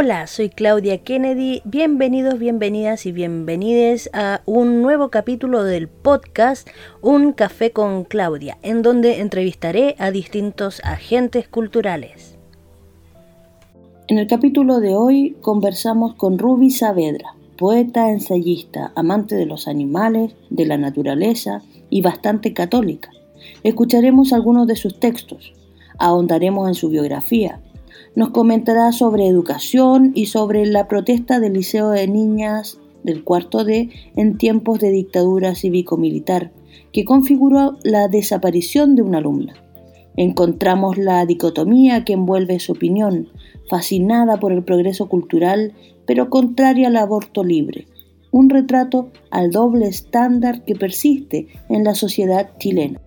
Hola, soy Claudia Kennedy. Bienvenidos, bienvenidas y bienvenides a un nuevo capítulo del podcast Un café con Claudia, en donde entrevistaré a distintos agentes culturales. En el capítulo de hoy conversamos con Ruby Saavedra, poeta, ensayista, amante de los animales, de la naturaleza y bastante católica. Escucharemos algunos de sus textos, ahondaremos en su biografía, nos comentará sobre educación y sobre la protesta del Liceo de Niñas del cuarto D en tiempos de dictadura cívico-militar, que configuró la desaparición de una alumna. Encontramos la dicotomía que envuelve su opinión, fascinada por el progreso cultural, pero contraria al aborto libre, un retrato al doble estándar que persiste en la sociedad chilena.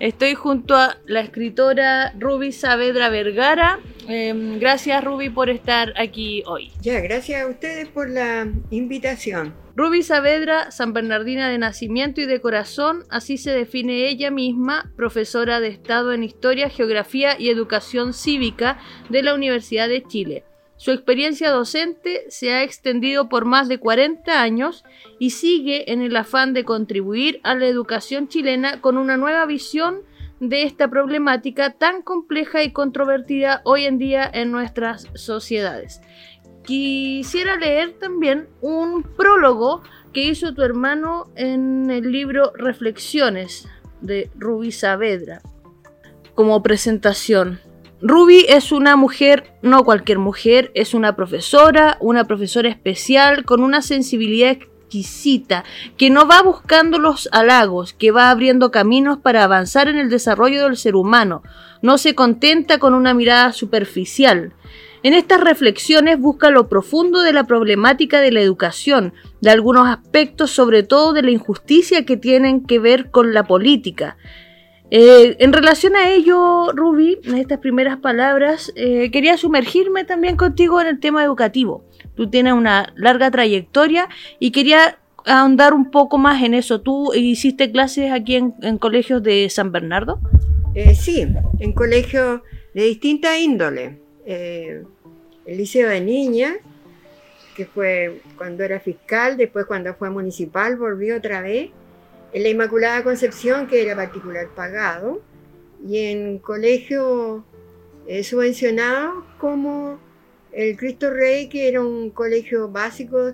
Estoy junto a la escritora Ruby Saavedra Vergara. Em, gracias Ruby por estar aquí hoy. Ya, gracias a ustedes por la invitación. Ruby Saavedra, San Bernardina de nacimiento y de corazón, así se define ella misma, profesora de Estado en Historia, Geografía y Educación Cívica de la Universidad de Chile. Su experiencia docente se ha extendido por más de 40 años y sigue en el afán de contribuir a la educación chilena con una nueva visión de esta problemática tan compleja y controvertida hoy en día en nuestras sociedades. Quisiera leer también un prólogo que hizo tu hermano en el libro Reflexiones de Rubí Saavedra como presentación. Ruby es una mujer, no cualquier mujer, es una profesora, una profesora especial con una sensibilidad exquisita, que no va buscando los halagos, que va abriendo caminos para avanzar en el desarrollo del ser humano, no se contenta con una mirada superficial. En estas reflexiones busca lo profundo de la problemática de la educación, de algunos aspectos, sobre todo de la injusticia que tienen que ver con la política. Eh, en relación a ello, Ruby, en estas primeras palabras, eh, quería sumergirme también contigo en el tema educativo. Tú tienes una larga trayectoria y quería ahondar un poco más en eso. ¿Tú hiciste clases aquí en, colegios de San Bernardo? Eh, sí, en colegios de distinta índole. el Liceo de Niñas, que fue cuando era fiscal, después cuando fue municipal volvió otra vez en la Inmaculada Concepción, que era particular pagado, y en colegio eh, subvencionado como el Cristo Rey, que era un colegio básico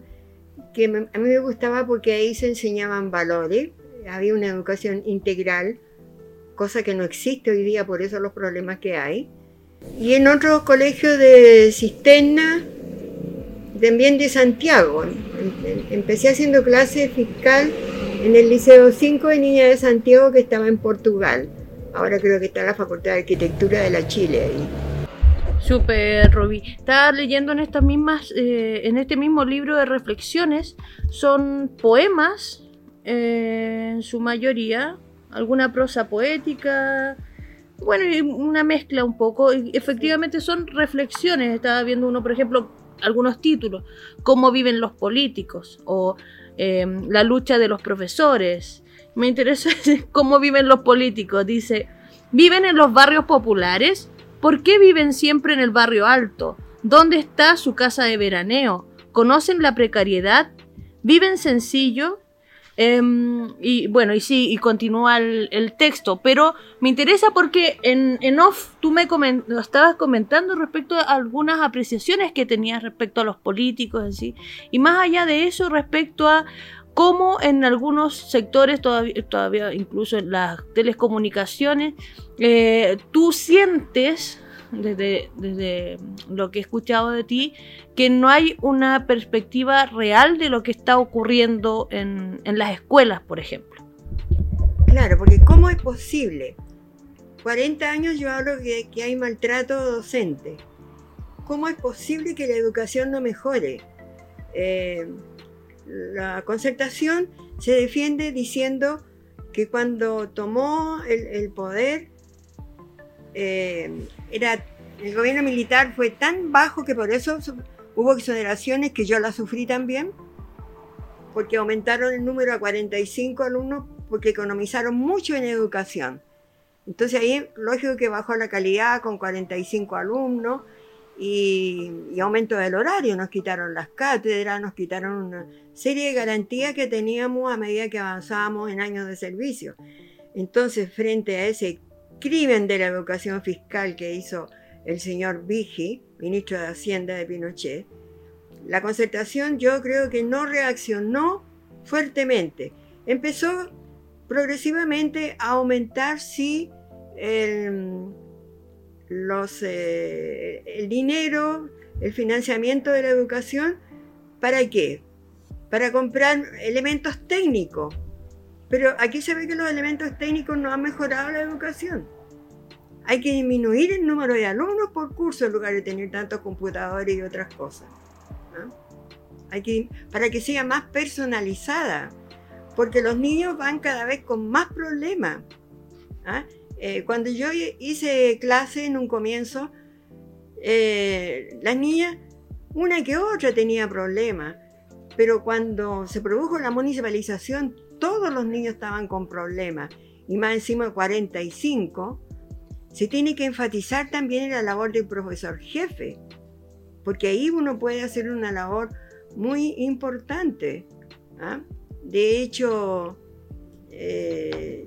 que a mí me gustaba porque ahí se enseñaban valores, había una educación integral, cosa que no existe hoy día, por eso los problemas que hay. Y en otro colegio de cisterna, también de Santiago. Em, em, empecé haciendo clase fiscal en el Liceo 5 de Niña de Santiago que estaba en Portugal. Ahora creo que está la Facultad de Arquitectura de la Chile ahí. Super, Roby. Estaba leyendo en estas mismas, eh, en este mismo libro de reflexiones, son poemas, eh, en su mayoría, alguna prosa poética, bueno, una mezcla un poco. efectivamente son reflexiones. Estaba viendo uno, por ejemplo, algunos títulos, cómo viven los políticos o Em, la lucha de los profesores. Me interesa cómo viven los políticos. Dice, ¿viven en los barrios populares? ¿Por qué viven siempre en el barrio alto? ¿Dónde está su casa de veraneo? ¿Conocen la precariedad? ¿Viven sencillo? Em, y bueno, y sí, y continúa el, texto, pero me interesa porque en, off tú me estabas comentando respecto a algunas apreciaciones que tenías respecto a los políticos, así, y más allá de eso, respecto a cómo en algunos sectores, todavía, todavía incluso en las telecomunicaciones, eh, tú sientes desde, desde lo que he escuchado de ti, que no hay una perspectiva real de lo que está ocurriendo en, en las escuelas, por ejemplo. Claro, porque ¿cómo es posible? 40 años yo hablo que, hay maltrato docente. ¿Cómo es posible que la educación no mejore? Eh, la concertación se defiende diciendo que cuando tomó el, el poder eh, era, el gobierno militar fue tan bajo que por eso hubo exoneraciones que yo las sufrí también, porque aumentaron el número a 45 alumnos porque economizaron mucho en educación. Entonces ahí lógico que bajó la calidad con 45 alumnos y, y, aumento del horario, nos quitaron las cátedras, nos quitaron una serie de garantías que teníamos a medida que avanzábamos en años de servicio. Entonces, frente a ese crimen de la educación fiscal que hizo el señor Vigi, ministro de Hacienda de Pinochet, la concertación yo creo que no reaccionó fuertemente. Empezó progresivamente a aumentar, sí, el, eh, el dinero, el financiamiento de la educación, ¿para qué? Para comprar elementos técnicos. Pero aquí se ve que los elementos técnicos no han mejorado la educación. Hay que disminuir el número de alumnos por curso en lugar de tener tantos computadores y otras cosas. Hay que, para que sea más personalizada, porque los niños van cada vez con más problemas. ¿ah? Eh, cuando yo hice clase en un comienzo, eh, las niñas, una que otra tenía problemas, pero cuando se produjo la municipalización, todos los niños estaban con problemas, y más encima de 45, se tiene que enfatizar también la labor del profesor jefe, porque ahí uno puede hacer una labor muy importante. ¿ah? De hecho, eh,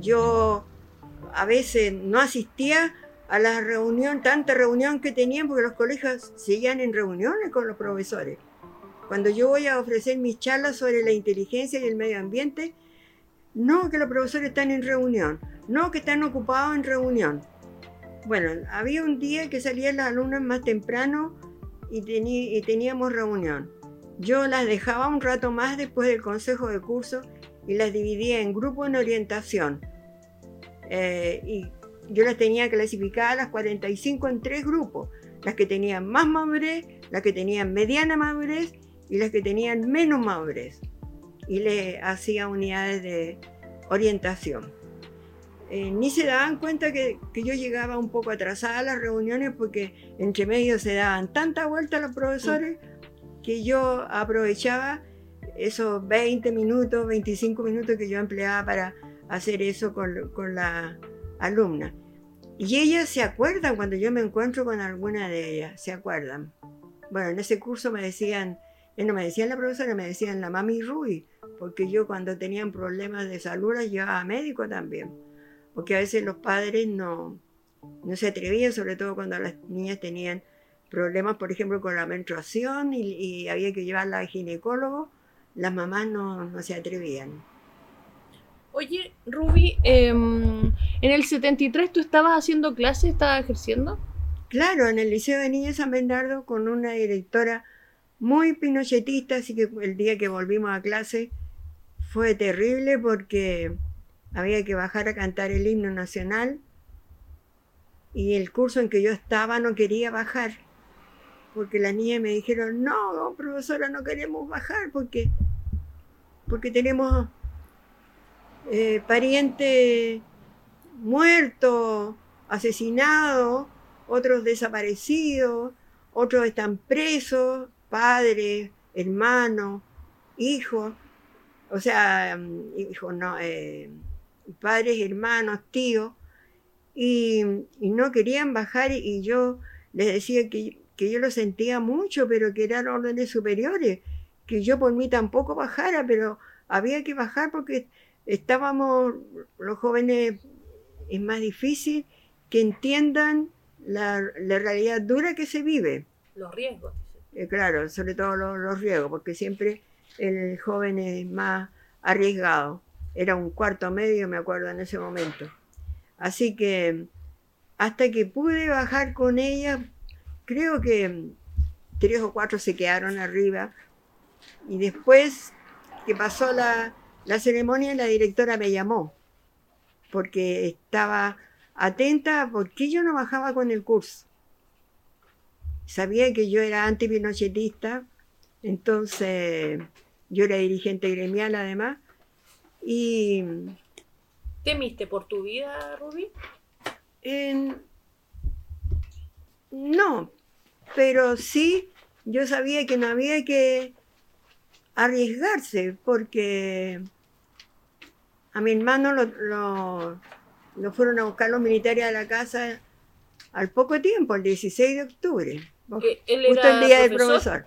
yo a veces no asistía a la reunión, tanta reunión que tenían, porque los colegios seguían en reuniones con los profesores. Cuando yo voy a ofrecer mis charlas sobre la inteligencia y el medio ambiente, no que los profesores están en reunión, no que están ocupados en reunión. Bueno, había un día que salían las alumnas más temprano y, teníamos reunión. Yo las dejaba un rato más después del consejo de curso y las dividía en grupos en orientación. Eh, y yo las tenía clasificadas las 45 en tres grupos, las que tenían más madurez, las que tenían mediana madurez y las que tenían menos madurez. Y le hacía unidades de orientación. Eh, ni se daban cuenta que, que, yo llegaba un poco atrasada a las reuniones porque entre medio se daban tanta vuelta los profesores que yo aprovechaba esos 20 minutos, 25 minutos que yo empleaba para hacer eso con, con la alumna. Y ellas se acuerdan cuando yo me encuentro con alguna de ellas, se acuerdan. Bueno, en ese curso me decían, eh, no me decían la profesora, me decían la mami Rui, porque yo cuando tenían problemas de salud las llevaba a médico también, porque a veces los padres no, no se atrevían, sobre todo cuando las niñas tenían problemas, por ejemplo, con la menstruación y, había que llevarla al ginecólogo, las mamás no, no se atrevían. Oye, Ruby, em, ¿en el 73 tú estabas haciendo clases, estabas ejerciendo? Claro, en el Liceo de Niñas San Bernardo con una directora muy pinochetista, así que el día que volvimos a clase fue terrible porque había que bajar a cantar el himno nacional. Y el curso en que yo estaba no quería bajar porque las niñas me dijeron, no, profesora, no queremos bajar porque, porque tenemos eh, parientes muertos, asesinados, otros desaparecidos, otros están presos, padres, hermanos, hijos, o sea, mm, hijos no, eh, padres, hermanos, tíos, y, no querían bajar y yo les decía que, que yo lo sentía mucho, pero que eran órdenes superiores, que yo por mí tampoco bajara, pero había que bajar porque estábamos, los jóvenes, es más difícil que entiendan la, realidad dura que se vive. Los riesgos. Eh, claro, sobre todo los, riesgos, porque siempre el joven es más arriesgado. Era un cuarto medio, me acuerdo, en ese momento. Así que hasta que pude bajar con ella, creo que tres o cuatro se quedaron arriba. Y después que pasó la, la ceremonia, la directora me llamó, porque estaba atenta a por qué yo no bajaba con el curso. Sabía que yo era antipinochetista, entonces yo era dirigente gremial además. Y. ¿Temiste por tu vida, Rubí? no, pero sí yo sabía que no había que arriesgarse porque a mi hermano lo, lo, fueron a buscar los militares a la casa al poco tiempo, el 16 de octubre. Eh, él justo era el día del profesor. profesor.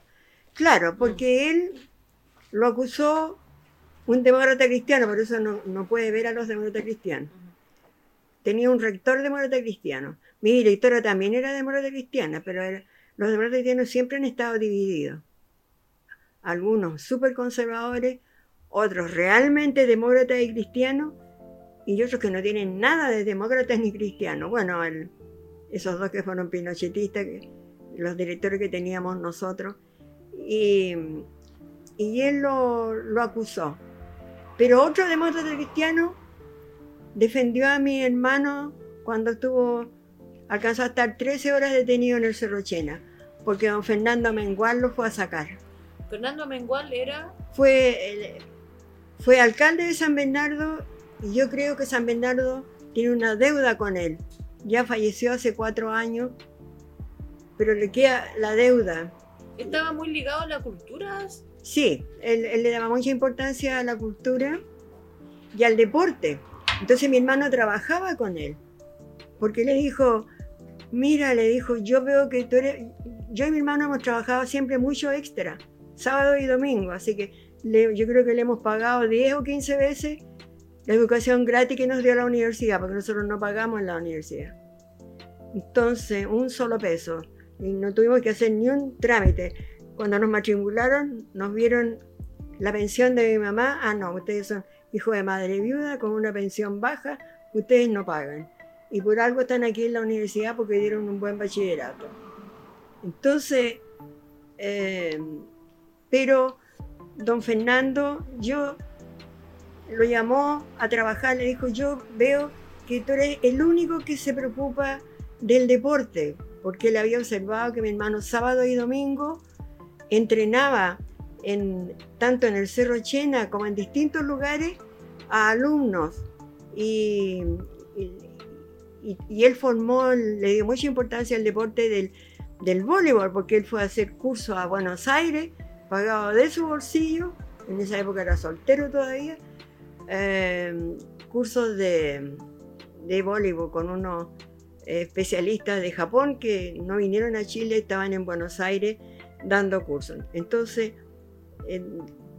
Claro, porque él lo acusó un demócrata cristiano, por eso no, no puede ver a los demócratas cristianos. Tenía un rector demócrata cristiano. Mi directora también era demócrata cristiana, pero los demócratas cristianos siempre han estado divididos. Algunos súper conservadores, otros realmente demócratas y cristianos, y otros que no tienen nada de demócratas ni cristianos. Bueno, esos dos que fueron pinochetistas, los directores que teníamos nosotros, y, y él lo, lo acusó. Pero otro demócrata cristiano defendió a mi hermano cuando estuvo, alcanzó a estar 13 horas detenido en el Cerro Chena, porque don Fernando Mengual lo fue a sacar. Fernando Mengual era. Fue, fue alcalde de San Bernardo y yo creo que San Bernardo tiene una deuda con él. Ya falleció hace cuatro años, pero le queda la deuda. Estaba muy ligado a la cultura. Sí, él, le daba mucha importancia a la cultura y al deporte. Entonces mi hermano trabajaba con él, porque le dijo, mira, le dijo, yo veo que tú eres, yo y mi hermano hemos trabajado siempre mucho extra, sábado y domingo, así que yo creo que le hemos pagado 10 o 15 veces la educación gratis que nos dio la universidad, porque nosotros no pagamos en la universidad. Entonces, un solo peso. Y no tuvimos que hacer ni un trámite. Cuando nos matricularon, nos vieron la pensión de mi mamá. Ah, no, ustedes son hijos de madre viuda con una pensión baja, ustedes no pagan. Y por algo están aquí en la universidad porque dieron un buen bachillerato. Entonces, eh, pero don Fernando, yo lo llamó a trabajar, le dijo, yo veo que tú eres el único que se preocupa del deporte, porque él había observado que mi hermano sábado y domingo entrenaba en, tanto en el Cerro Chena como en distintos lugares a alumnos. Y, y- y- él formó, le dio mucha importancia al deporte del, del voleibol, porque él fue a hacer cursos a Buenos Aires, pagado de su bolsillo, en esa época era soltero todavía, eh, cursos de, de voleibol con unos especialistas de Japón que no vinieron a Chile, estaban en Buenos Aires dando cursos. Entonces, eh,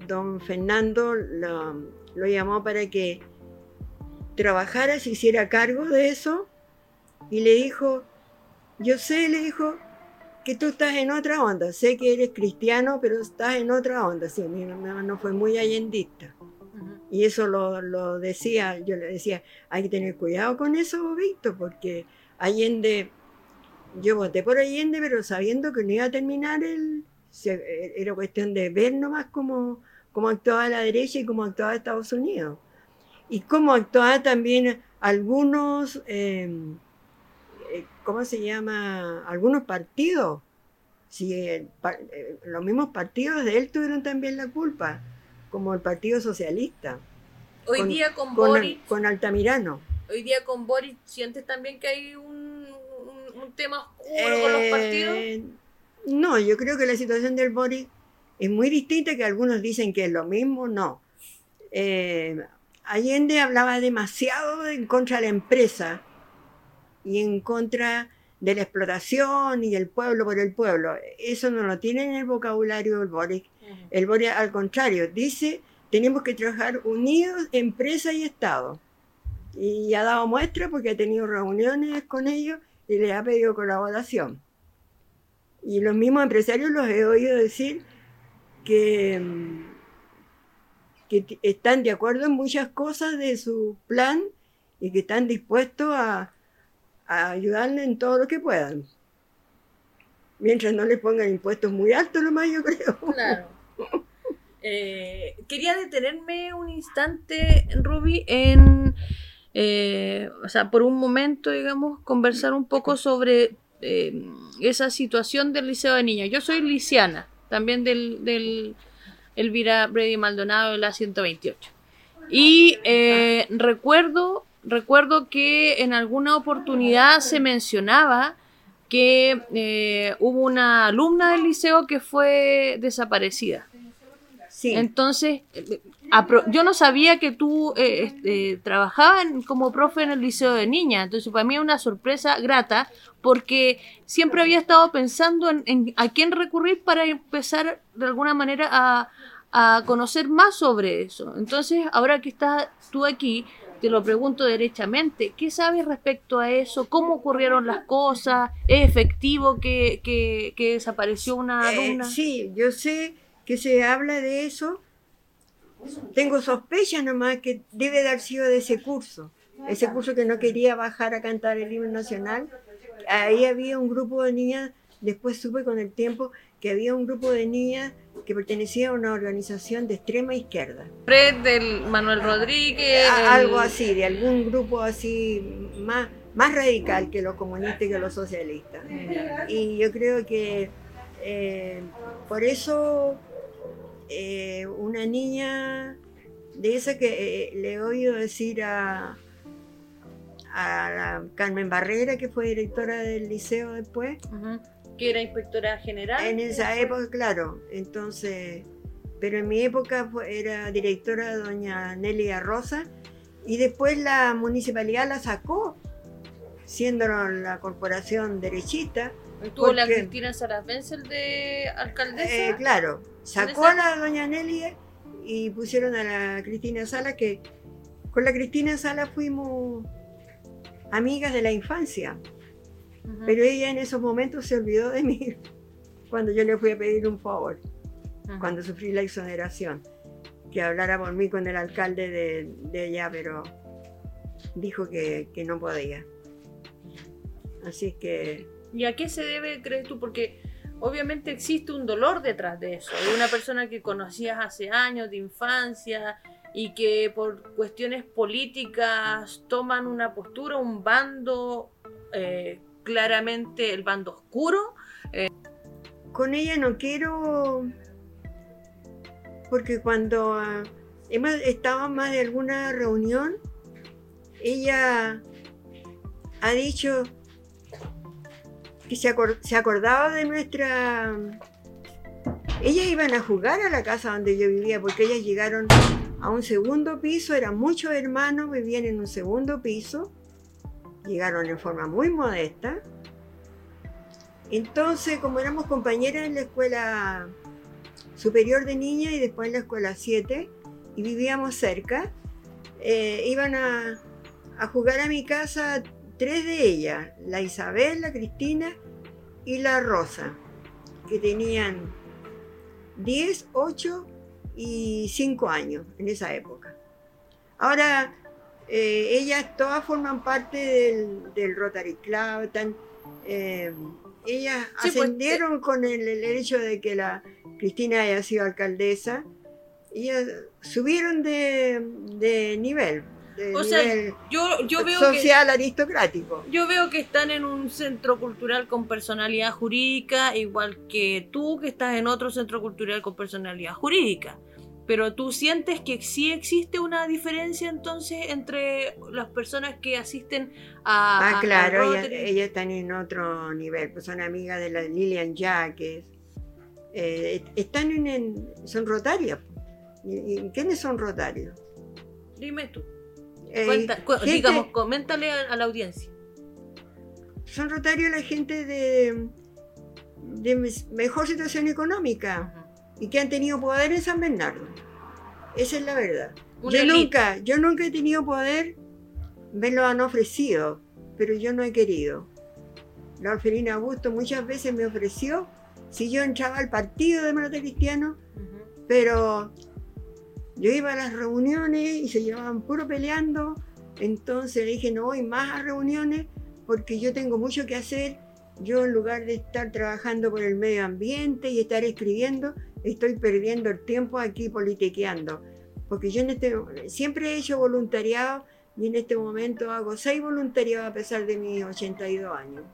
don Fernando lo, lo llamó para que trabajara, se hiciera cargo de eso y le dijo, yo sé, le dijo, que tú estás en otra onda, sé que eres cristiano, pero estás en otra onda. Sí, mi hermano fue muy allendista. Y eso lo, lo decía, yo le decía, hay que tener cuidado con eso, Víctor, porque Allende, yo voté por Allende, pero sabiendo que no iba a terminar el... se- Era cuestión de ver nomás cómo, cómo actuaba la derecha y cómo actuaba Estados Unidos. Y cómo actuaba también algunos, eh, eh, ¿cómo se llama? Algunos partidos. Sí, el eh, los mismos partidos de él tuvieron también la culpa, como el Partido Socialista, Hoy Con- día con, con, Boris. con Altamirano. Hoy día con Boris, ¿sientes también que hay un, un- tema oscuro con los partidos? Eh, no, yo creo que la situación del Boris es muy distinta, que algunos dicen que es lo mismo, no. Eh, Allende hablaba demasiado en contra de la empresa y en contra de la explotación y del pueblo por el pueblo. Eso no lo tiene en el vocabulario del Boris. El Boris, al contrario, dice, tenemos que trabajar unidos, empresa y Estado. Y ha dado muestra porque ha tenido reuniones con ellos y les ha pedido colaboración. Y los mismos empresarios los he oído decir que, mm, que están de acuerdo en muchas cosas de su plan y que están dispuestos a, a ayudarle en todo lo que puedan. Mientras no les pongan impuestos muy altos, nomás yo creo. Claro. Eh, quería detenerme un instante, Ruby, en, eh, o sea, por un momento, digamos, conversar un poco sobre eh, esa situación del Liceo de Niños. Yo soy lisiana, también del, del Elvira Brady Maldonado de la 128. Y eh, recuerdo, recuerdo que en alguna oportunidad se mencionaba que eh, hubo una alumna del liceo que fue desaparecida. Sí. Entonces, yo no sabía que tú eh, este, trabajabas como profe en el liceo de niñas. Entonces, para mí es una sorpresa grata porque siempre había estado pensando en, en a quién recurrir para empezar de alguna manera a, a conocer más sobre eso. Entonces, ahora que estás tú aquí, te lo pregunto derechamente, ¿qué sabes respecto a eso? ¿Cómo ocurrieron las cosas? ¿Es efectivo que, que, que desapareció una Eh, alumna? sí, yo sé que se habla de eso. Tengo sospechas nomás que debe de haber sido de ese curso. Ese curso que no quería bajar a cantar el himno nacional. Ahí había un grupo de niñas, después supe con el tiempo que había un grupo de niñas que pertenecía a una organización de extrema izquierda. Fred del Manuel Rodríguez. A- Algo así, de algún grupo así más, más radical que los comunistas y que los socialistas. Y yo creo que eh, por eso eh, una niña de esa que eh, le he oído decir a, a Carmen Barrera, que fue directora del liceo después. Que era inspectora general. en esa época, claro, entonces, pero en mi época fue- era directora doña Nelia Rosa y después la municipalidad la sacó, siendo la corporación derechista. Estuvo la Cristina Sarasvenzel de alcaldesa. Eh, claro, sacó a la doña Nelia y pusieron a la Cristina Sala, que con la Cristina Sala fuimos amigas de la infancia. Pero ella en esos momentos se olvidó de mí cuando yo le fui a pedir un favor, cuando sufrí la exoneración, que hablara por mí con el alcalde de, de pero dijo que, que no podía. Así que ¿Y a qué se debe, crees tú? Porque obviamente existe un dolor detrás de eso. De una persona que conocías hace años, de infancia, y que por cuestiones políticas toman una postura, un bando, eh, claramente el bando oscuro. con ella no quiero, porque cuando ah, hemos estado más de alguna reunión, ella ha dicho que se, acor- se acordaba de nuestra... Ellas iban a jugar a la casa donde yo vivía, porque ellas llegaron a un segundo piso, eran muchos hermanos, vivían en un segundo piso, llegaron en forma muy modesta. Entonces, como éramos compañeras en la escuela superior de niñas y después en la escuela 7, y vivíamos cerca, eh, iban a jugar a mi casa tres de ellas, la Isabel, la Cristina y la Rosa, que tenían 10, 8 y 5 años en esa época. Ahora, eh, ellas todas forman parte del, del Rotary Club, están, eh, ellas Sí, pues, ascendieron con el, el hecho de que la Cristina haya sido alcaldesa, ellas subieron de, de nivel, de O sea, nivel Yo, yo veo que social aristocrático. Yo veo que están en un centro cultural con personalidad jurídica, igual que tú que estás en otro centro cultural con personalidad jurídica. Pero tú sientes que sí existe una diferencia entonces entre las personas que asisten a... Ah, a- claro, ellas, están en otro nivel, pues son amigas de la Lilian Jaques, eh, están en, en- son rotarias. ¿Y, y quiénes son rotarios? Dime tú. Eh, Cuenta- cu- gente- digamos, coméntale a, a la audiencia. son rotarios la gente de, de mejor situación económica y que han tenido poder en San Bernardo. Esa es la verdad. Una yo elite. nunca, yo nunca he tenido poder, me lo han ofrecido, pero yo no he querido. La Orfelina Augusto muchas veces me ofreció si yo entraba al partido de Demócrata Cristiano, pero yo iba a las reuniones y se llevaban puro peleando, entonces le dije no voy más a reuniones porque yo tengo mucho que hacer. Yo en lugar de estar trabajando por el medio ambiente y estar escribiendo, estoy perdiendo el tiempo aquí politiqueando. Porque yo en este, siempre he hecho voluntariado y en este momento hago seis voluntariados a pesar de mis 82 años.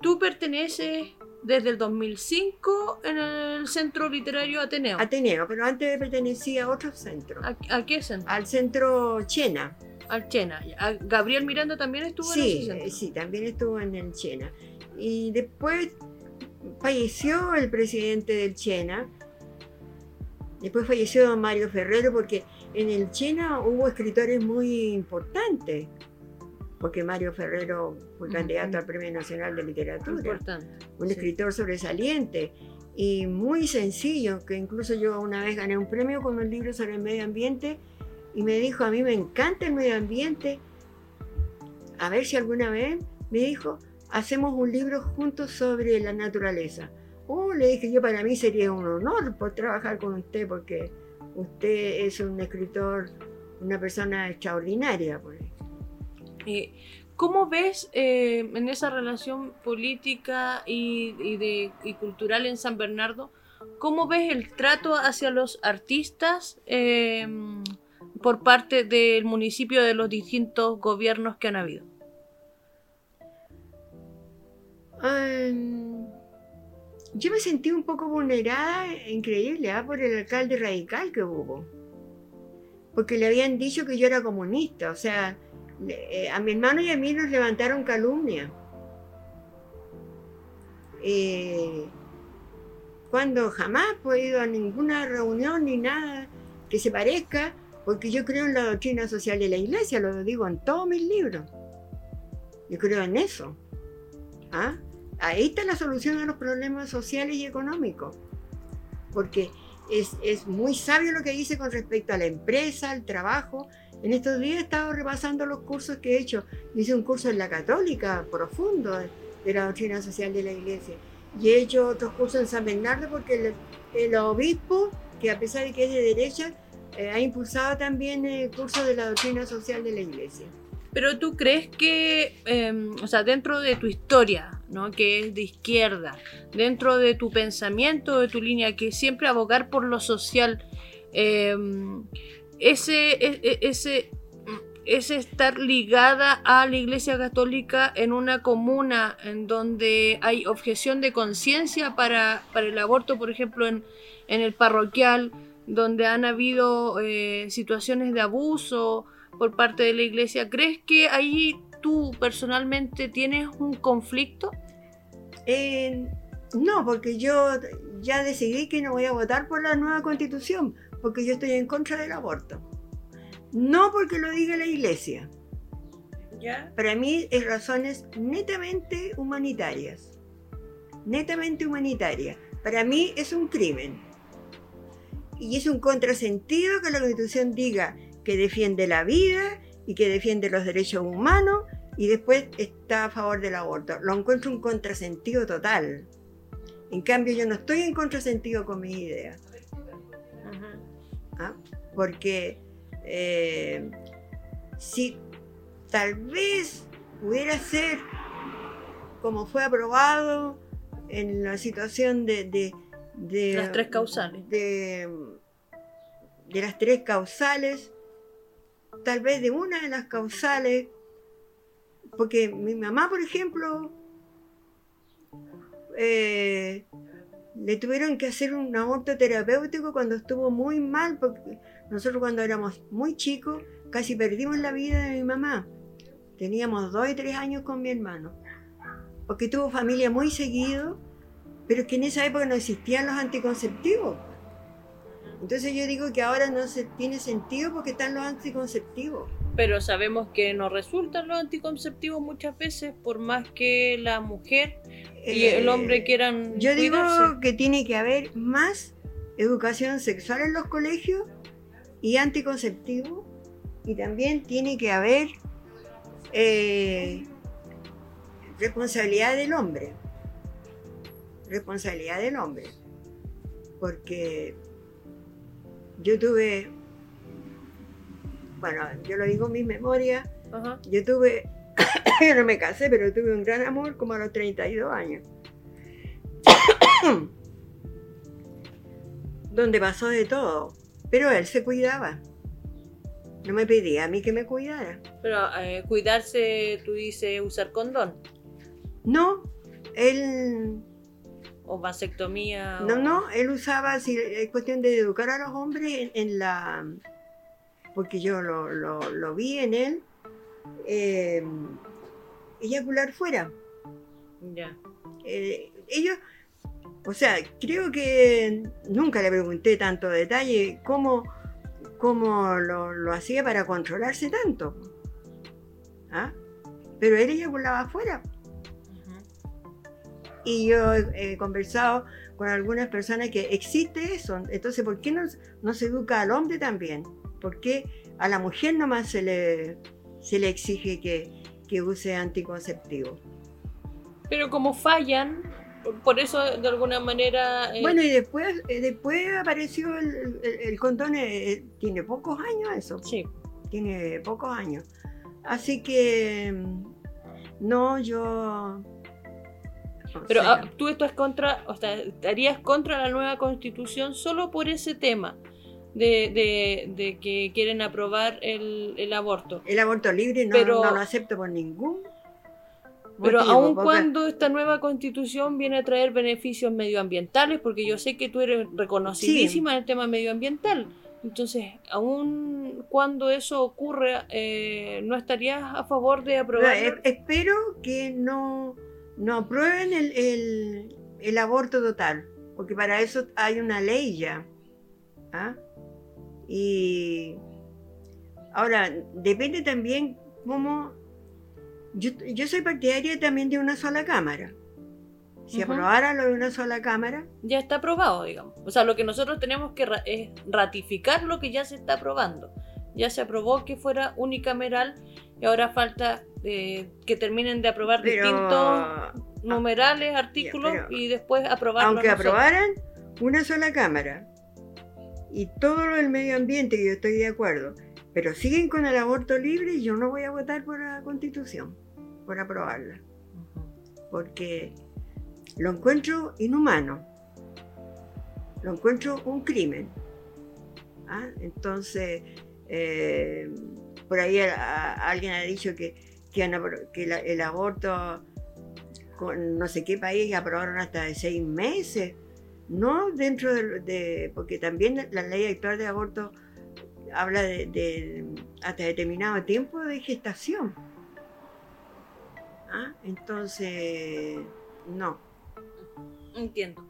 Tú perteneces desde el 2005 en el Centro Literario Ateneo. Ateneo, pero antes pertenecía a otro centro, ¿A, a qué centro? al centro Chena. Al Chena. ¿A Gabriel Miranda también estuvo en ese centro? sí, también estuvo en el Chena. Y después falleció el presidente del Chena Después falleció don Mario Ferrero porque en el China hubo escritores muy importantes. Porque Mario Ferrero fue candidato al Premio Nacional de Literatura. Importante. Un sí. escritor sobresaliente y muy sencillo, que incluso yo una vez gané un premio con un libro sobre el medio ambiente y me dijo, a mí me encanta el medio ambiente, a ver si alguna vez, me dijo, hacemos un libro juntos sobre la naturaleza. Oh, le dije yo, para mí sería un honor por trabajar con usted, porque usted es un escritor, una persona extraordinaria. Pues. Eh, ¿Cómo ves eh, en esa relación política y, cultural en San Bernardo? ¿Cómo ves el trato hacia los artistas eh, por parte del municipio de los distintos gobiernos que han habido? Um, yo me sentí un poco vulnerada, increíble, ¿ah? por el alcalde radical que hubo. Porque le habían dicho que yo era comunista. O sea, eh, a mi hermano y a mí nos levantaron calumnia. Cuando jamás he ido a ninguna reunión ni nada que se parezca, porque yo creo en la doctrina social de la iglesia, lo digo en todos mis libros. Yo creo en eso. ¿Ah? Ahí está la solución a los problemas sociales y económicos. Porque es, es muy sabio lo que dice con respecto a la empresa, al trabajo. En estos días he estado repasando los cursos que he hecho. Hice un curso en la católica profundo de, la doctrina social de la iglesia. Y he hecho otros cursos en San Bernardo porque el, el obispo, que a pesar de que es de derecha, eh, ha impulsado también el curso de la doctrina social de la iglesia. Pero tú crees que, eh, o sea, dentro de tu historia, ¿no? que es de izquierda, dentro de tu pensamiento, de tu línea, que siempre abogar por lo social, eh, ese, e- e- ese, ese estar ligada a la Iglesia Católica en una comuna en donde hay objeción de conciencia para, para el aborto, por ejemplo, en, en el parroquial, donde han habido eh, situaciones de abuso por parte de la iglesia, ¿crees que ahí tú personalmente tienes un conflicto? Eh, no, porque yo ya decidí que no voy a votar por la nueva constitución, porque yo estoy en contra del aborto. No porque lo diga la iglesia. ¿Ya? Para mí es razones netamente humanitarias. Netamente humanitarias. Para mí es un crimen. Y es un contrasentido que la constitución diga que defiende la vida y que defiende los derechos humanos y después está a favor del aborto. Lo encuentro un contrasentido total. En cambio, yo no estoy en contrasentido con mis ideas. ¿ah? Porque eh, si tal vez pudiera ser como fue aprobado en la situación de, de- de- Las tres causales. de, de las tres causales, tal vez de una de las causales, porque mi mamá, por ejemplo, eh, le tuvieron que hacer un aborto terapéutico cuando estuvo muy mal, porque nosotros cuando éramos muy chicos casi perdimos la vida de mi mamá. Teníamos dos y tres años con mi hermano, porque tuvo familia muy seguido, pero que en esa época no existían los anticonceptivos. Entonces yo digo que ahora no tiene sentido porque están los anticonceptivos. Pero sabemos que no resultan los anticonceptivos muchas veces, por más que la mujer y el Eh, hombre quieran Yo digo cuidarse. que tiene que haber más educación sexual en los colegios y anticonceptivos y también tiene que haber eh, responsabilidad del hombre. Responsabilidad del hombre. Porque yo tuve, bueno, yo lo digo en mis memorias, yo tuve, yo no me casé, pero tuve un gran amor como a los 32 años. Donde pasó de todo, pero él se cuidaba. No me pedía a mí que me cuidara. Pero eh, cuidarse, tú dices usar condón No, él, o vasectomía. no, o- no, él usaba, si es cuestión de educar a los hombres en, en la, porque yo lo, lo- lo vi en él, eh, eyacular fuera. Ya. Eh, ellos, O sea, creo que nunca le pregunté tanto detalle cómo, cómo lo, lo hacía para controlarse tanto. ¿Ah? Pero él eyaculaba afuera. Y yo he, he conversado con algunas personas que existe eso. Entonces, ¿por qué no, no se educa al hombre también? ¿Por qué a la mujer nomás se le, se le exige que, que use anticonceptivo? Pero como fallan, por- eso de alguna manera... eh, Bueno, y después, eh, después apareció el, el- el condón, eh, eh, tiene pocos años eso, sí. tiene pocos años. Así que, mm, no, yo... Pero sea, ah, tú estás contra, o sea, estarías contra la nueva constitución solo por ese tema de, de- de que quieren aprobar el, el aborto. el aborto libre no, pero- no lo acepto por ningún Pero motivo, aun porque- cuando esta nueva constitución viene a traer beneficios medioambientales, porque yo sé que tú eres reconocidísima en el tema medioambiental, entonces, aun cuando eso ocurre, eh, ¿no estarías a favor de Pero, aprobar? eh, espero que no, no aprueben el, el- el aborto total, porque para eso hay una ley ya. ¿ah? Y ahora, depende también cómo... Yo, yo soy partidaria también de una sola cámara. Si Ujú. aprobara lo de una sola cámara, Ya está aprobado, digamos. O sea, lo que nosotros tenemos que ra- es ratificar lo que ya se está aprobando. Ya se aprobó que fuera unicameral y ahora falta eh, que terminen de aprobar pero distintos numerales, artículos pero- y después aprobarlo aunque nosotros. aprobaran una sola cámara y todo lo del medio ambiente, que yo estoy de acuerdo, pero siguen con el aborto libre, yo no voy a votar por la constitución, por aprobarla, porque lo encuentro inhumano, lo encuentro un crimen. ¿ah? Entonces, eh, por ahí alguien ha dicho que, que, el aborto con no sé qué país aprobaron hasta de seis meses. No dentro de, de- porque también la ley actual de aborto habla de, de hasta determinado tiempo de gestación. ¿Ah? Entonces, no. Entiendo.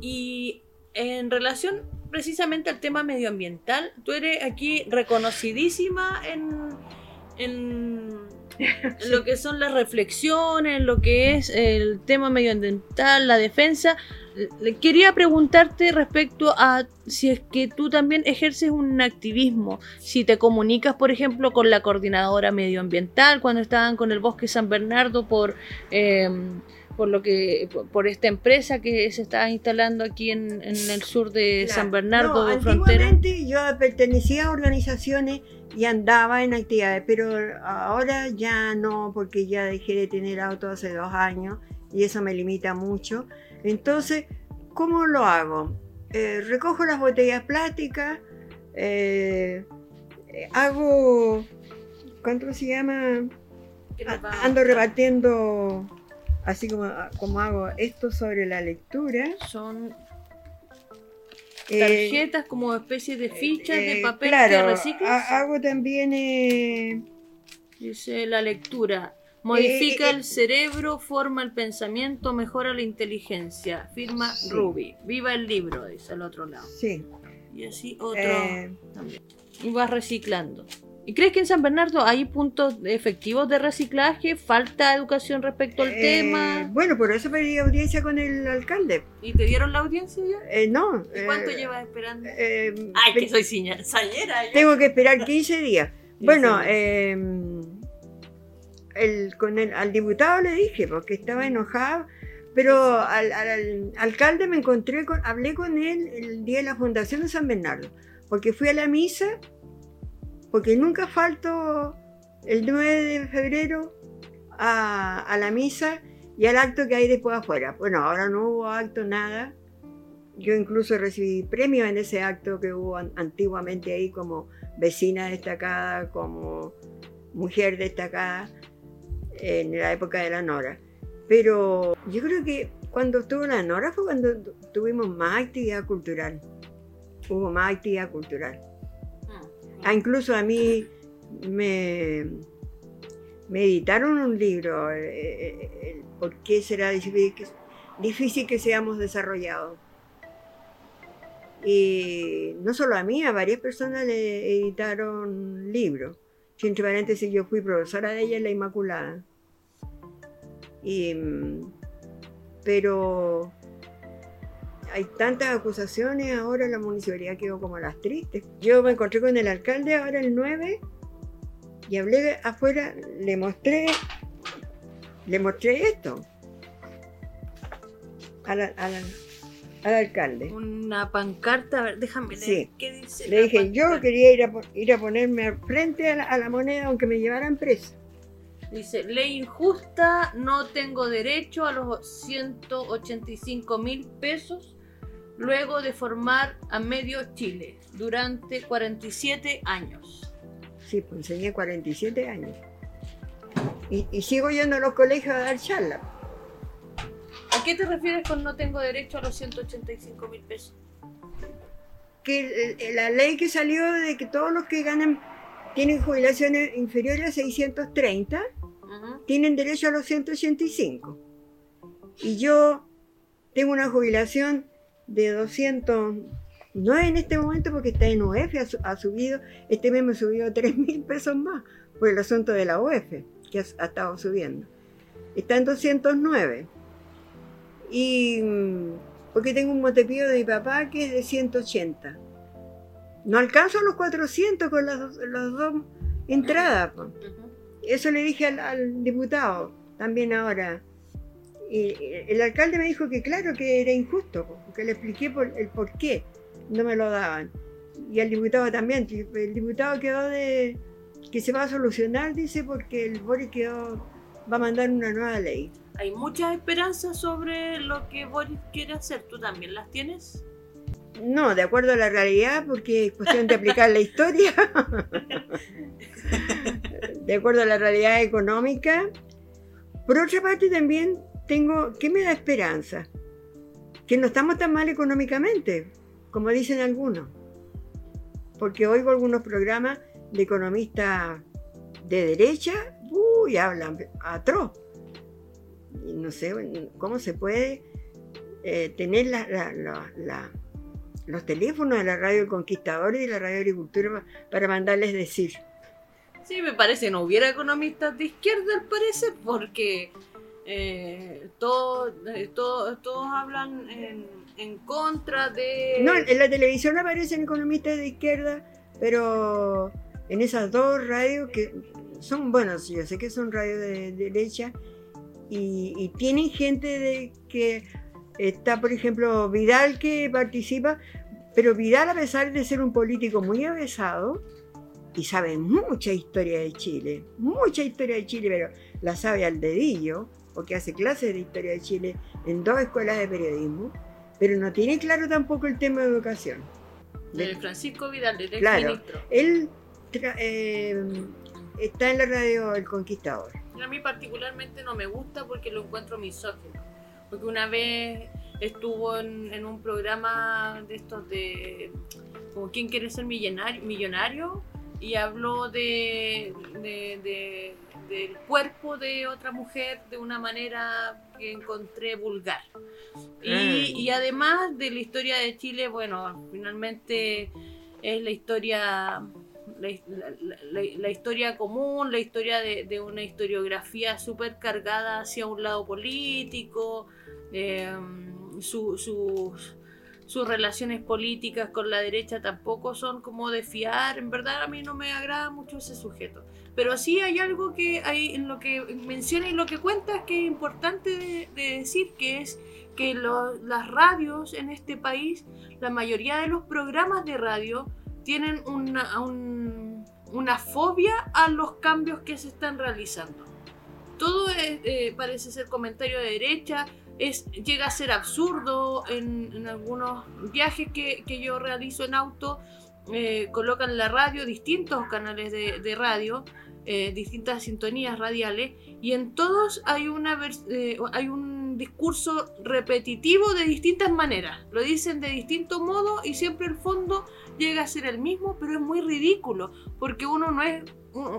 Y en relación precisamente al tema medioambiental, tú eres aquí reconocidísima en, en, lo que son las reflexiones, en lo que es el tema medioambiental, la defensa. Quería preguntarte respecto a si es que tú también ejerces un activismo, si te comunicas, por ejemplo, con la coordinadora medioambiental cuando estaban con el Bosque San Bernardo por, eh, por lo que por, esta empresa que se está instalando aquí en, en el sur de Claro. San Bernardo, No, frontera. antiguamente yo pertenecía a organizaciones y andaba en actividades, pero ahora ya no, porque ya dejé de tener auto hace dos años y eso me limita mucho. Entonces, ¿cómo lo hago? Eh, recojo las botellas plásticas, eh, eh, hago, ¿cuánto se llama? Ando repartiendo, así como, como hago esto sobre la lectura. Son Eh, tarjetas como especie de fichas de Eh, papel claro, que reciclas. ha- hago también eh, Dice la lectura. Modifica Eh, eh, el cerebro, forma el pensamiento, mejora la inteligencia. Firma Sí. Ruby. Viva el libro, dice al otro lado. sí Y así otro eh, también. Y vas reciclando. ¿Y crees que en San Bernardo hay puntos efectivos de reciclaje? ¿Falta educación respecto al eh, tema? bueno por eso pedí audiencia con el alcalde ¿Y te dieron la audiencia ya? Eh, no ¿Y cuánto eh, llevas esperando? eh, Ay, que soy sañera. tengo que esperar 15 días bueno eh, el, con el, al diputado le dije porque estaba enojado pero al, al- al alcalde me encontré con, hablé con él el día de la fundación de San Bernardo porque fui a la misa porque nunca falto el 9 de febrero a, la misa y al acto que hay después afuera. Bueno, ahora no hubo acto, nada. Yo incluso recibí premios en ese acto que hubo an- antiguamente ahí como vecina destacada, como mujer destacada en la época de la Nora. Pero yo creo que cuando estuvo la Nora fue cuando tu- tuvimos más actividad cultural. Hubo más actividad cultural. Ah, incluso a mí me, me editaron un libro, eh, eh, ¿Por qué será difícil, que seamos desarrollados. Y no solo a mí, a varias personas le editaron libros. entre paréntesis, yo fui profesora de ella en la Inmaculada. Y, pero hay tantas acusaciones, ahora la municipalidad quedó como las tristes. Yo me encontré con el alcalde ahora el 9 y hablé afuera, le mostré, le mostré esto al, alcalde. Una pancarta, a ver, déjame leer. ¿Qué dice? Le dije, yo quería ir a, ir a ponerme frente a la, a la moneda aunque me llevaran presa. Dice, ley injusta, no tengo derecho a los 185 mil pesos luego de formar a medio Chile durante 47 años. Sí, pues enseñé 47 años. Y, sigo yendo a los colegios a dar charlas. ¿A qué te refieres con no tengo derecho a los 185 mil pesos? Que la ley que salió de que todos los que ganan tienen jubilaciones inferiores a 630 tienen derecho a los 185. Y yo tengo una jubilación de 200, no en este momento porque está en UF, ha, subido, este mes me subió 3 mil pesos más por el asunto de la UF, que ha, estado subiendo. Está en 209. Y mm, porque tengo un motepío de mi papá que es de 180. No alcanzo los 400 con las, las dos entradas. Eso le dije al, diputado también ahora. Y el alcalde me dijo que claro que era injusto, porque le expliqué por, el por qué no me lo daban. Y el diputado también. El diputado quedó de que se va a solucionar, dice, porque el Boris quedó, va a mandar una nueva ley. Hay muchas esperanzas sobre lo que Boris quiere hacer. ¿Tú también las tienes? No, de acuerdo a la realidad, porque es cuestión de aplicar la historia. de acuerdo a la realidad económica. Por otra parte, también tengo, ¿qué me da esperanza? Que no estamos tan mal económicamente, como dicen algunos. Porque oigo algunos programas de economistas de derecha, uy, hablan atroz. Y no sé cómo se puede eh, tener la los teléfonos de la radio El Conquistador y de la radio Agricultura para mandarles decir. Sí, me parece, no hubiera economistas de izquierda al parecer, porque eh, todos, eh, todos hablan en, contra de... No, en la televisión aparecen economistas de izquierda, pero en esas dos radios que son, buenos, yo sé que son radios de, derecha, y, y, tienen gente de que Está, por ejemplo, Vidal que participa, pero Vidal, a pesar de ser un político muy avesado, y sabe mucha historia de Chile, mucha historia de Chile, pero la sabe al dedillo, porque hace clases de historia de Chile en dos escuelas de periodismo, pero no tiene claro tampoco el tema de educación. De Francisco Vidal, del claro, ministro. Él eh, está en la radio El Conquistador. A mí particularmente no me gusta porque lo encuentro misógino porque una vez estuvo en, un programa de estos de como quién quiere ser millonario, millonario y habló de, del cuerpo de otra mujer de una manera que encontré vulgar. Y, y, además de la historia de Chile, bueno, finalmente es la historia la, historia común, la historia de, una historiografía súper cargada hacia un lado político, em, sus relaciones políticas con la derecha tampoco son como de fiar, en verdad a mí no me agrada mucho ese sujeto. Pero sí hay algo que hay en lo que menciona y lo que cuenta que es importante de, decir que es que las radios en este país, la mayoría de los programas de radio tienen una, una fobia a los cambios que se están realizando. Todo eh, parece ser comentario de derecha, es, llega a ser absurdo en, algunos viajes que, yo realizo en auto. Eh, colocan la radio, distintos canales de, radio, eh, distintas sintonías radiales, y en todos hay, una hay un discurso repetitivo de distintas maneras. Lo dicen de distinto modo y siempre el fondo llega a ser el mismo, pero es muy ridículo, porque uno no es,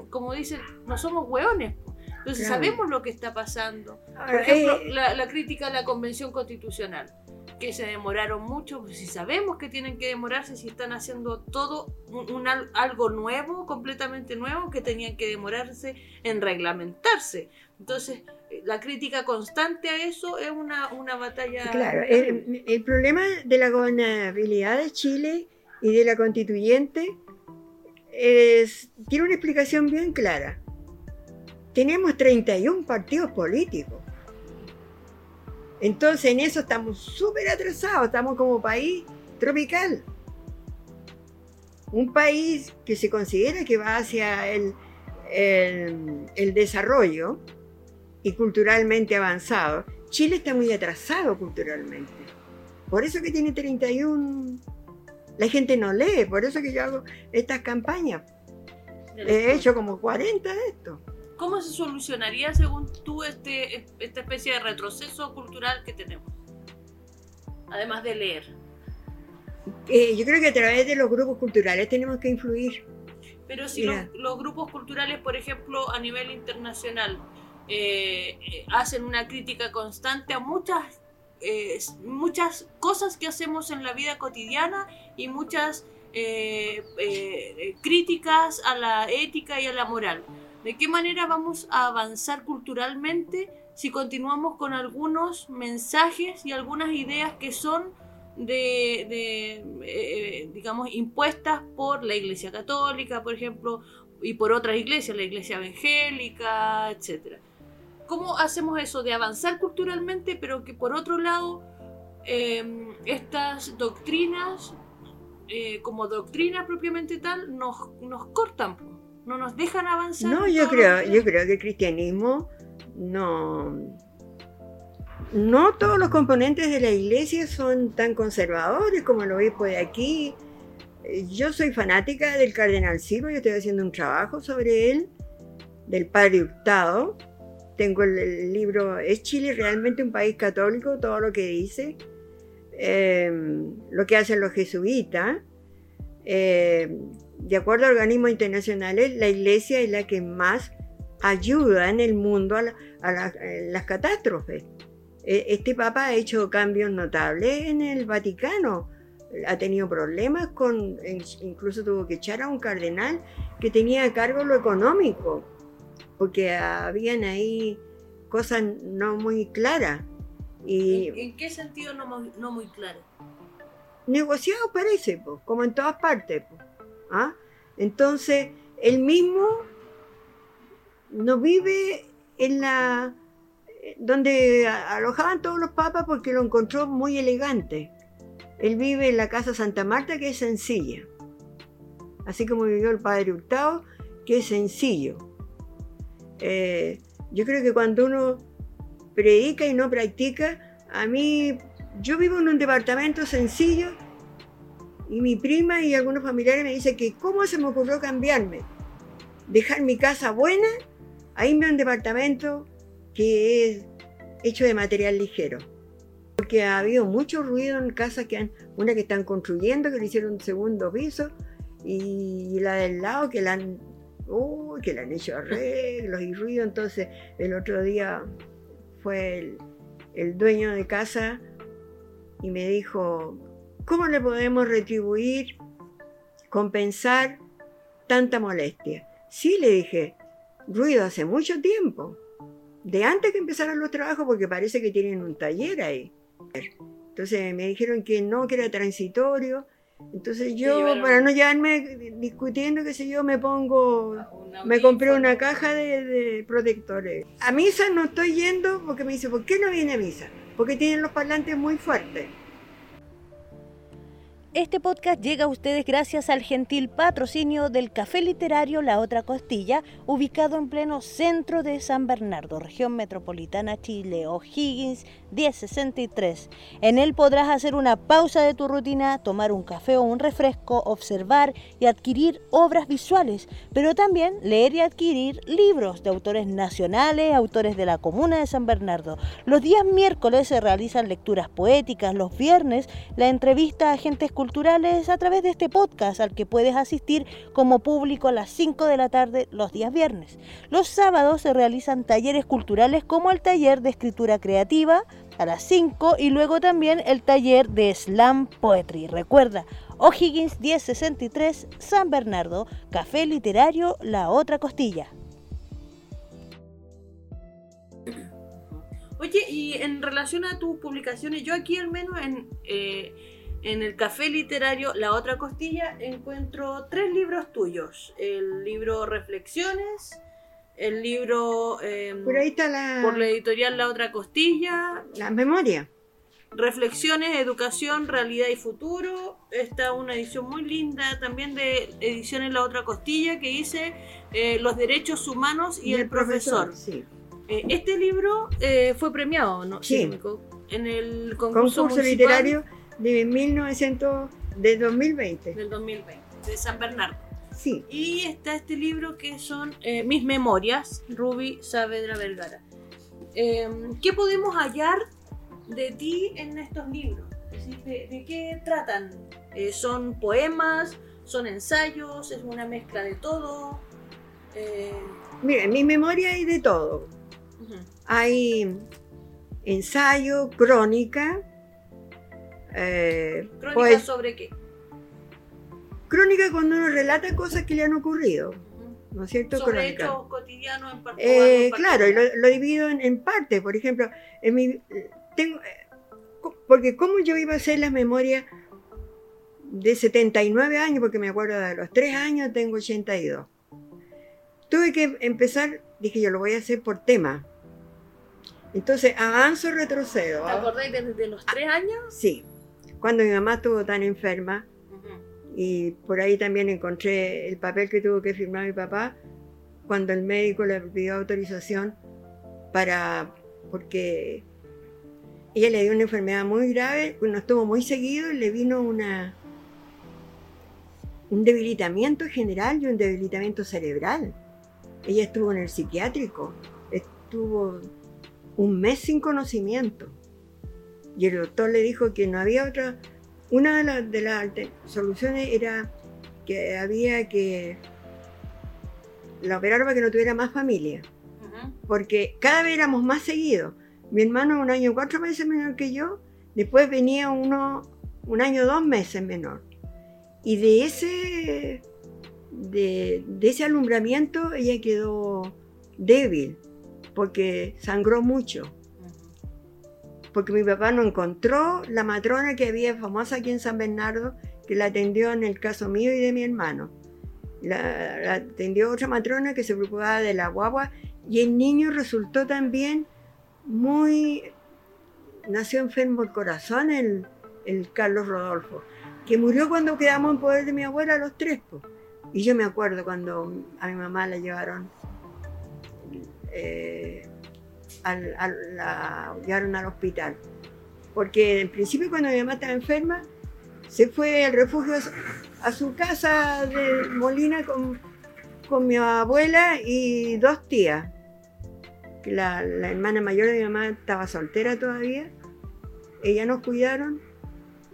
como dicen, no somos hueones. Entonces Claro. sabemos lo que está pasando. Por ejemplo, eh, la, la crítica a la convención constitucional, que se demoraron mucho, pues si sabemos que tienen que demorarse, si están haciendo todo un, un al- algo nuevo, completamente nuevo, que tenían que demorarse en reglamentarse. Entonces, eh, la crítica constante a eso es una, una batalla. Claro, el, el problema de la gobernabilidad de Chile y de la constituyente es- tiene una explicación bien clara. Tenemos 31 partidos políticos. Entonces en eso estamos súper atrasados, estamos como país tropical. Un país que se considera que va hacia el, el- el desarrollo y culturalmente avanzado. Chile está muy atrasado culturalmente. Por eso que tiene 31... La gente no lee, por eso que yo hago estas campañas. He hecho como 40 de esto. ¿Cómo se solucionaría, según tú, este, esta especie de retroceso cultural que tenemos? Además de leer. Eh, yo creo que a través de los grupos culturales tenemos que influir. Pero si los, grupos culturales, por ejemplo, a nivel internacional, eh, eh, hacen una crítica constante a muchas, eh, muchas cosas que hacemos en la vida cotidiana y muchas eh, eh, eh, críticas a la ética y a la moral. ¿De qué manera vamos a avanzar culturalmente si continuamos con algunos mensajes y algunas ideas que son de, de, eh, digamos, impuestas por la Iglesia Católica, por ejemplo, y por otras iglesias, la Iglesia Evangélica, etcétera. ¿Cómo hacemos eso de avanzar culturalmente, pero que por otro lado eh, estas doctrinas, eh, como doctrina propiamente tal, nos, nos cortan? No nos dejan avanzar? No, yo creo, que yo creo que el cristianismo no. No todos los componentes de la iglesia son tan conservadores como el obispo de aquí. Yo soy fanática del cardenal Silva, yo estoy haciendo un trabajo sobre él, del padre Hurtado. Tengo el, el libro, ¿es Chile realmente un país católico? Todo lo que dice, Eh, lo que hacen los jesuitas. Eh, de acuerdo a organismos internacionales, la iglesia es la que más ayuda en el mundo a, la- a la- a las catástrofes. Eh, Este papa ha hecho cambios notables en el Vaticano. Ha tenido problemas con, incluso tuvo que echar a un cardenal que tenía a cargo lo económico, porque habían ahí cosas no muy claras. Y ¿En, en qué sentido no, muy- no muy claro? negociado parece, po, como en todas partes. po, ¿ah? Entonces, él mismo no vive en la donde alojaban todos los papas porque lo encontró muy elegante. Él vive en la casa Santa Marta, que es sencilla. Así como vivió el padre Hurtado, que es sencillo. Eh, yo creo que cuando uno predica y no practica, a mí, yo vivo en un departamento sencillo y mi prima y algunos familiares me dicen que cómo se me ocurrió cambiarme, dejar mi casa buena, a irme a un departamento que es hecho de material ligero. Porque ha habido mucho ruido en casas que han, una que están construyendo, que le hicieron un segundo piso, y la del lado que la han, uy, que le han hecho arreglos y ruido. Entonces, el otro día fue el dueño de casa y me dijo, ¿cómo le podemos retribuir, compensar tanta molestia? Sí, le dije, ruido hace mucho tiempo, de antes que empezaran los trabajos, porque parece que tienen un taller ahí. Entonces me dijeron que no, que era transitorio. Entonces yo, para no llevarme discutiendo, qué sé yo, me pongo me compré una caja de, de protectores. A misa no estoy yendo porque me dice, ¿por qué no viene a misa? Porque tienen los parlantes muy fuertes. Este podcast llega a ustedes gracias al gentil patrocinio del Café Literario La Otra Costilla, ubicado en pleno centro de San Bernardo, región metropolitana Chile, O'Higgins 1063. En él podrás hacer una pausa de tu rutina, tomar un café o un refresco, observar y adquirir obras visuales, pero también leer y adquirir libros de autores nacionales, autores de la comuna de San Bernardo. Los días miércoles se realizan lecturas poéticas, los viernes la entrevista a agentes culturales a través de este podcast al que puedes asistir como público a las 5 de la tarde los días viernes. Los sábados se realizan talleres culturales como el taller de escritura creativa a las 5 y luego también el taller de slam poetry. Recuerda, O'Higgins 1063 San Bernardo, Café Literario La Otra Costilla. Oye, y en relación a tus publicaciones, yo aquí al menos en, eh, en el Café Literario La Otra Costilla encuentro tres libros tuyos. El libro Reflexiones, el libro em, Por ahí está la, por la editorial La Otra Costilla, la memoria. Reflexiones, Educación, Realidad y Futuro. Está una edición muy linda también de Ediciones La Otra Costilla que dice eh, Los Derechos Humanos y, el, profesor. sí. Eh, este libro eh, fue premiado, ¿no? Sí. en el concurso, Concurso literario de 1900, de 2020. del 2020 de San Bernardo. Sí. Y está este libro que son eh, Mis Memorias, Ruby Saavedra Vergara. Eh, ¿Qué podemos hallar de ti en estos libros? ¿De, de qué tratan? Eh, ¿Son poemas? ¿Son ensayos? ¿Es una mezcla de todo? Eh, Mira, en mi memoria hay de todo. ujú. Hay ensayo, crónica, eh, ¿Crónicas pues, sobre qué? crónica cuando uno relata cosas que le han ocurrido. ¿no es cierto? Sobre Crónica. hechos cotidianos en par- o Eh, claro, particular. lo, lo divido en, en partes. Por ejemplo, en mi, tengo, eh, porque cómo yo iba a hacer las memorias de 79 años, porque me acuerdo de los 3 años, tengo 82. Tuve que empezar, dije yo lo voy a hacer por tema. Entonces, avanzo, retrocedo. ¿Te acordáis desde de los tres años? Sí, cuando mi mamá estuvo tan enferma, y por ahí también encontré el papel que tuvo que firmar mi papá cuando el médico le pidió autorización para porque ella le dio una enfermedad muy grave, no estuvo muy seguido y le vino una un debilitamiento general y un debilitamiento cerebral. Ella estuvo en el psiquiátrico, estuvo un mes sin conocimiento. Y el doctor le dijo que no había otra una de, las- de las alter- soluciones era que había que la operar para que no tuviera más familia, porque cada vez éramos más seguidos. Mi hermano un año cuatro meses menor que yo, después venía uno un año dos meses menor. Y de ese, de, de ese alumbramiento ella quedó débil, porque sangró mucho porque mi papá no encontró la matrona que había famosa aquí en San Bernardo, que la atendió en el caso mío y de mi hermano. La, atendió otra matrona que se preocupaba de la guagua y el niño resultó también muy... Nació enfermo el corazón el, el Carlos Rodolfo, que murió cuando quedamos en poder de mi abuela los tres. po. Y yo me acuerdo cuando a mi mamá la llevaron eh, al, al- la llevaron al hospital. Porque en principio cuando mi mamá estaba enferma, se fue al refugio a su- casa de Molina con, con mi abuela y dos tías. La, hermana mayor de mi mamá estaba soltera todavía. Ellas nos cuidaron.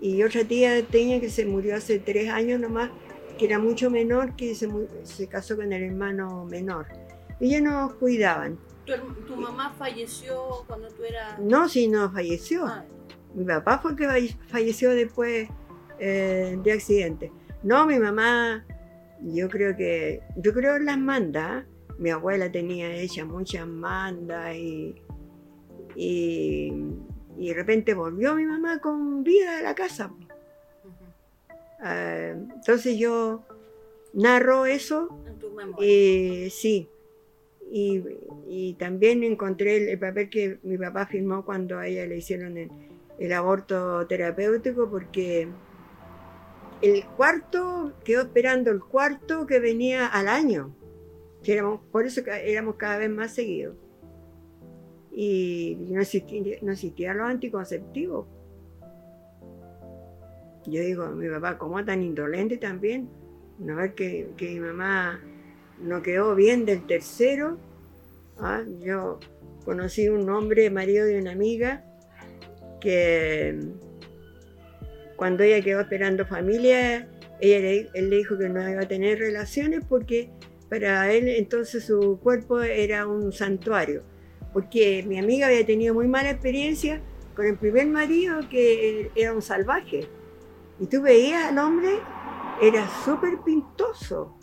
Y otra tía tenía que se murió hace tres años nomás, que era mucho menor, que se, se casó con el hermano menor. Ellas nos cuidaban. ¿Tu, mamá falleció cuando tú eras... No, si no falleció. Ah, Mi papá fue el que falle- falleció después eh, de accidente. No, mi mamá, yo creo que, yo creo las mandas. Mi abuela tenía hecha muchas mandas y, y, y de repente volvió mi mamá con vida a la casa. Eh, entonces yo narro eso En tu memoria. eh, sí. Y, también encontré el, el papel que mi papá firmó cuando a ella le hicieron el, aborto terapéutico porque el cuarto quedó esperando el cuarto que venía al año. Que éramos- por eso éramos cada vez más seguidos. Y no existía, no existían los anticonceptivos. Yo digo, mi papá, ¿cómo tan indolente también? Una vez que, que mi mamá no quedó bien del tercero, ah, yo conocí un hombre, marido de una amiga, que, cuando ella quedó esperando familia, ella le- él le dijo que no iba a tener relaciones porque para él entonces su cuerpo era un santuario. Porque mi amiga había tenido muy mala experiencia con el primer marido que era un salvaje. Y tú veías al hombre, era súper pintoso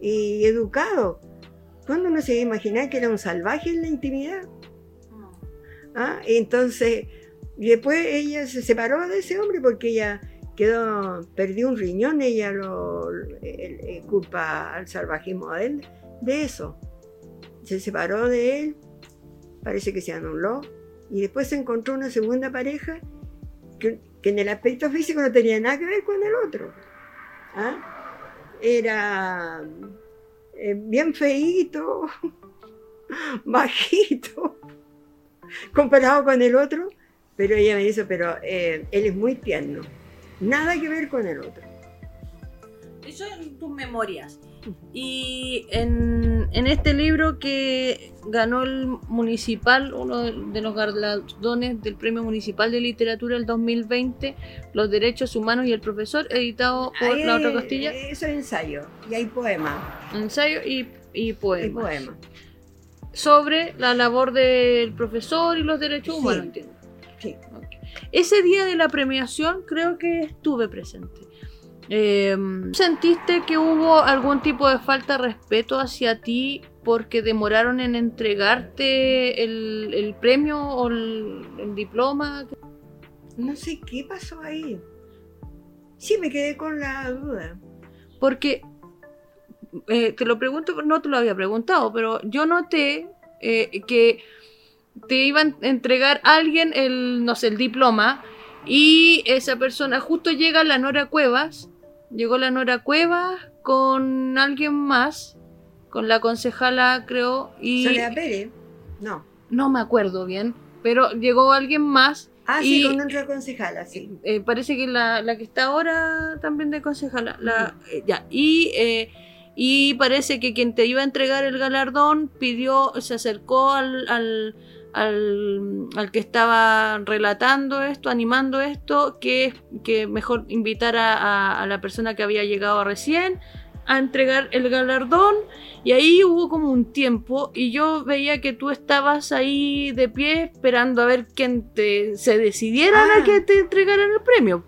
y educado. ¿Cuándo uno se iba a imaginar que era un salvaje en la intimidad? ¿Ah? Y Entonces, después ella se separó de ese hombre porque ella quedó, perdió un riñón, ella lo culpa al salvajismo de él de eso. Se separó de él, parece que se anuló, y después se encontró una segunda pareja que, que en el aspecto físico no tenía nada que ver con el otro. ¿Ah? Era eh, bien feíto, bajito, comparado con el otro, pero ella me dice, pero eh, él es muy tierno, nada que ver con el otro. Eso en tus memorias. Y en, en este libro que ganó el municipal, uno de los galardones del Premio Municipal de Literatura del 2020, Los Derechos Humanos y el Profesor, editado por Ahí, La Otra Costilla, eh, Eso es ensayo, y hay poemas, ensayo y, y poemas. Sobre la labor del profesor y los derechos Sí. humanos, entiendo. Sí. Ok. Ese día de la premiación creo que estuve presente. Eh, ¿Sentiste que hubo algún tipo de falta de respeto hacia ti porque demoraron en entregarte el, el premio o el, el diploma? No sé qué pasó ahí. Sí, me quedé con la duda. Porque, eh, te lo pregunto, no te lo había preguntado, pero yo noté eh, que te iban a entregar a alguien el, no sé, el diploma y esa persona justo llega la Nora Cuevas, llegó la Nora Cuevas con alguien más, con la concejala creo, y Soledad Pérez, no. no me acuerdo bien, pero llegó alguien más Ah, sí, Y- con otra concejala, sí. eh, parece que la, la que está ahora también de concejala. La, eh, ya. Y, eh, y parece que quien te iba a entregar el galardón pidió, se acercó al, al, al, al que estaba relatando esto, animando esto, que, que mejor invitara a, a la persona que había llegado recién a entregar el galardón y ahí hubo como un tiempo y yo veía que tú estabas ahí de pie esperando a ver quién te se decidieran Ah. a que te entregaran el premio.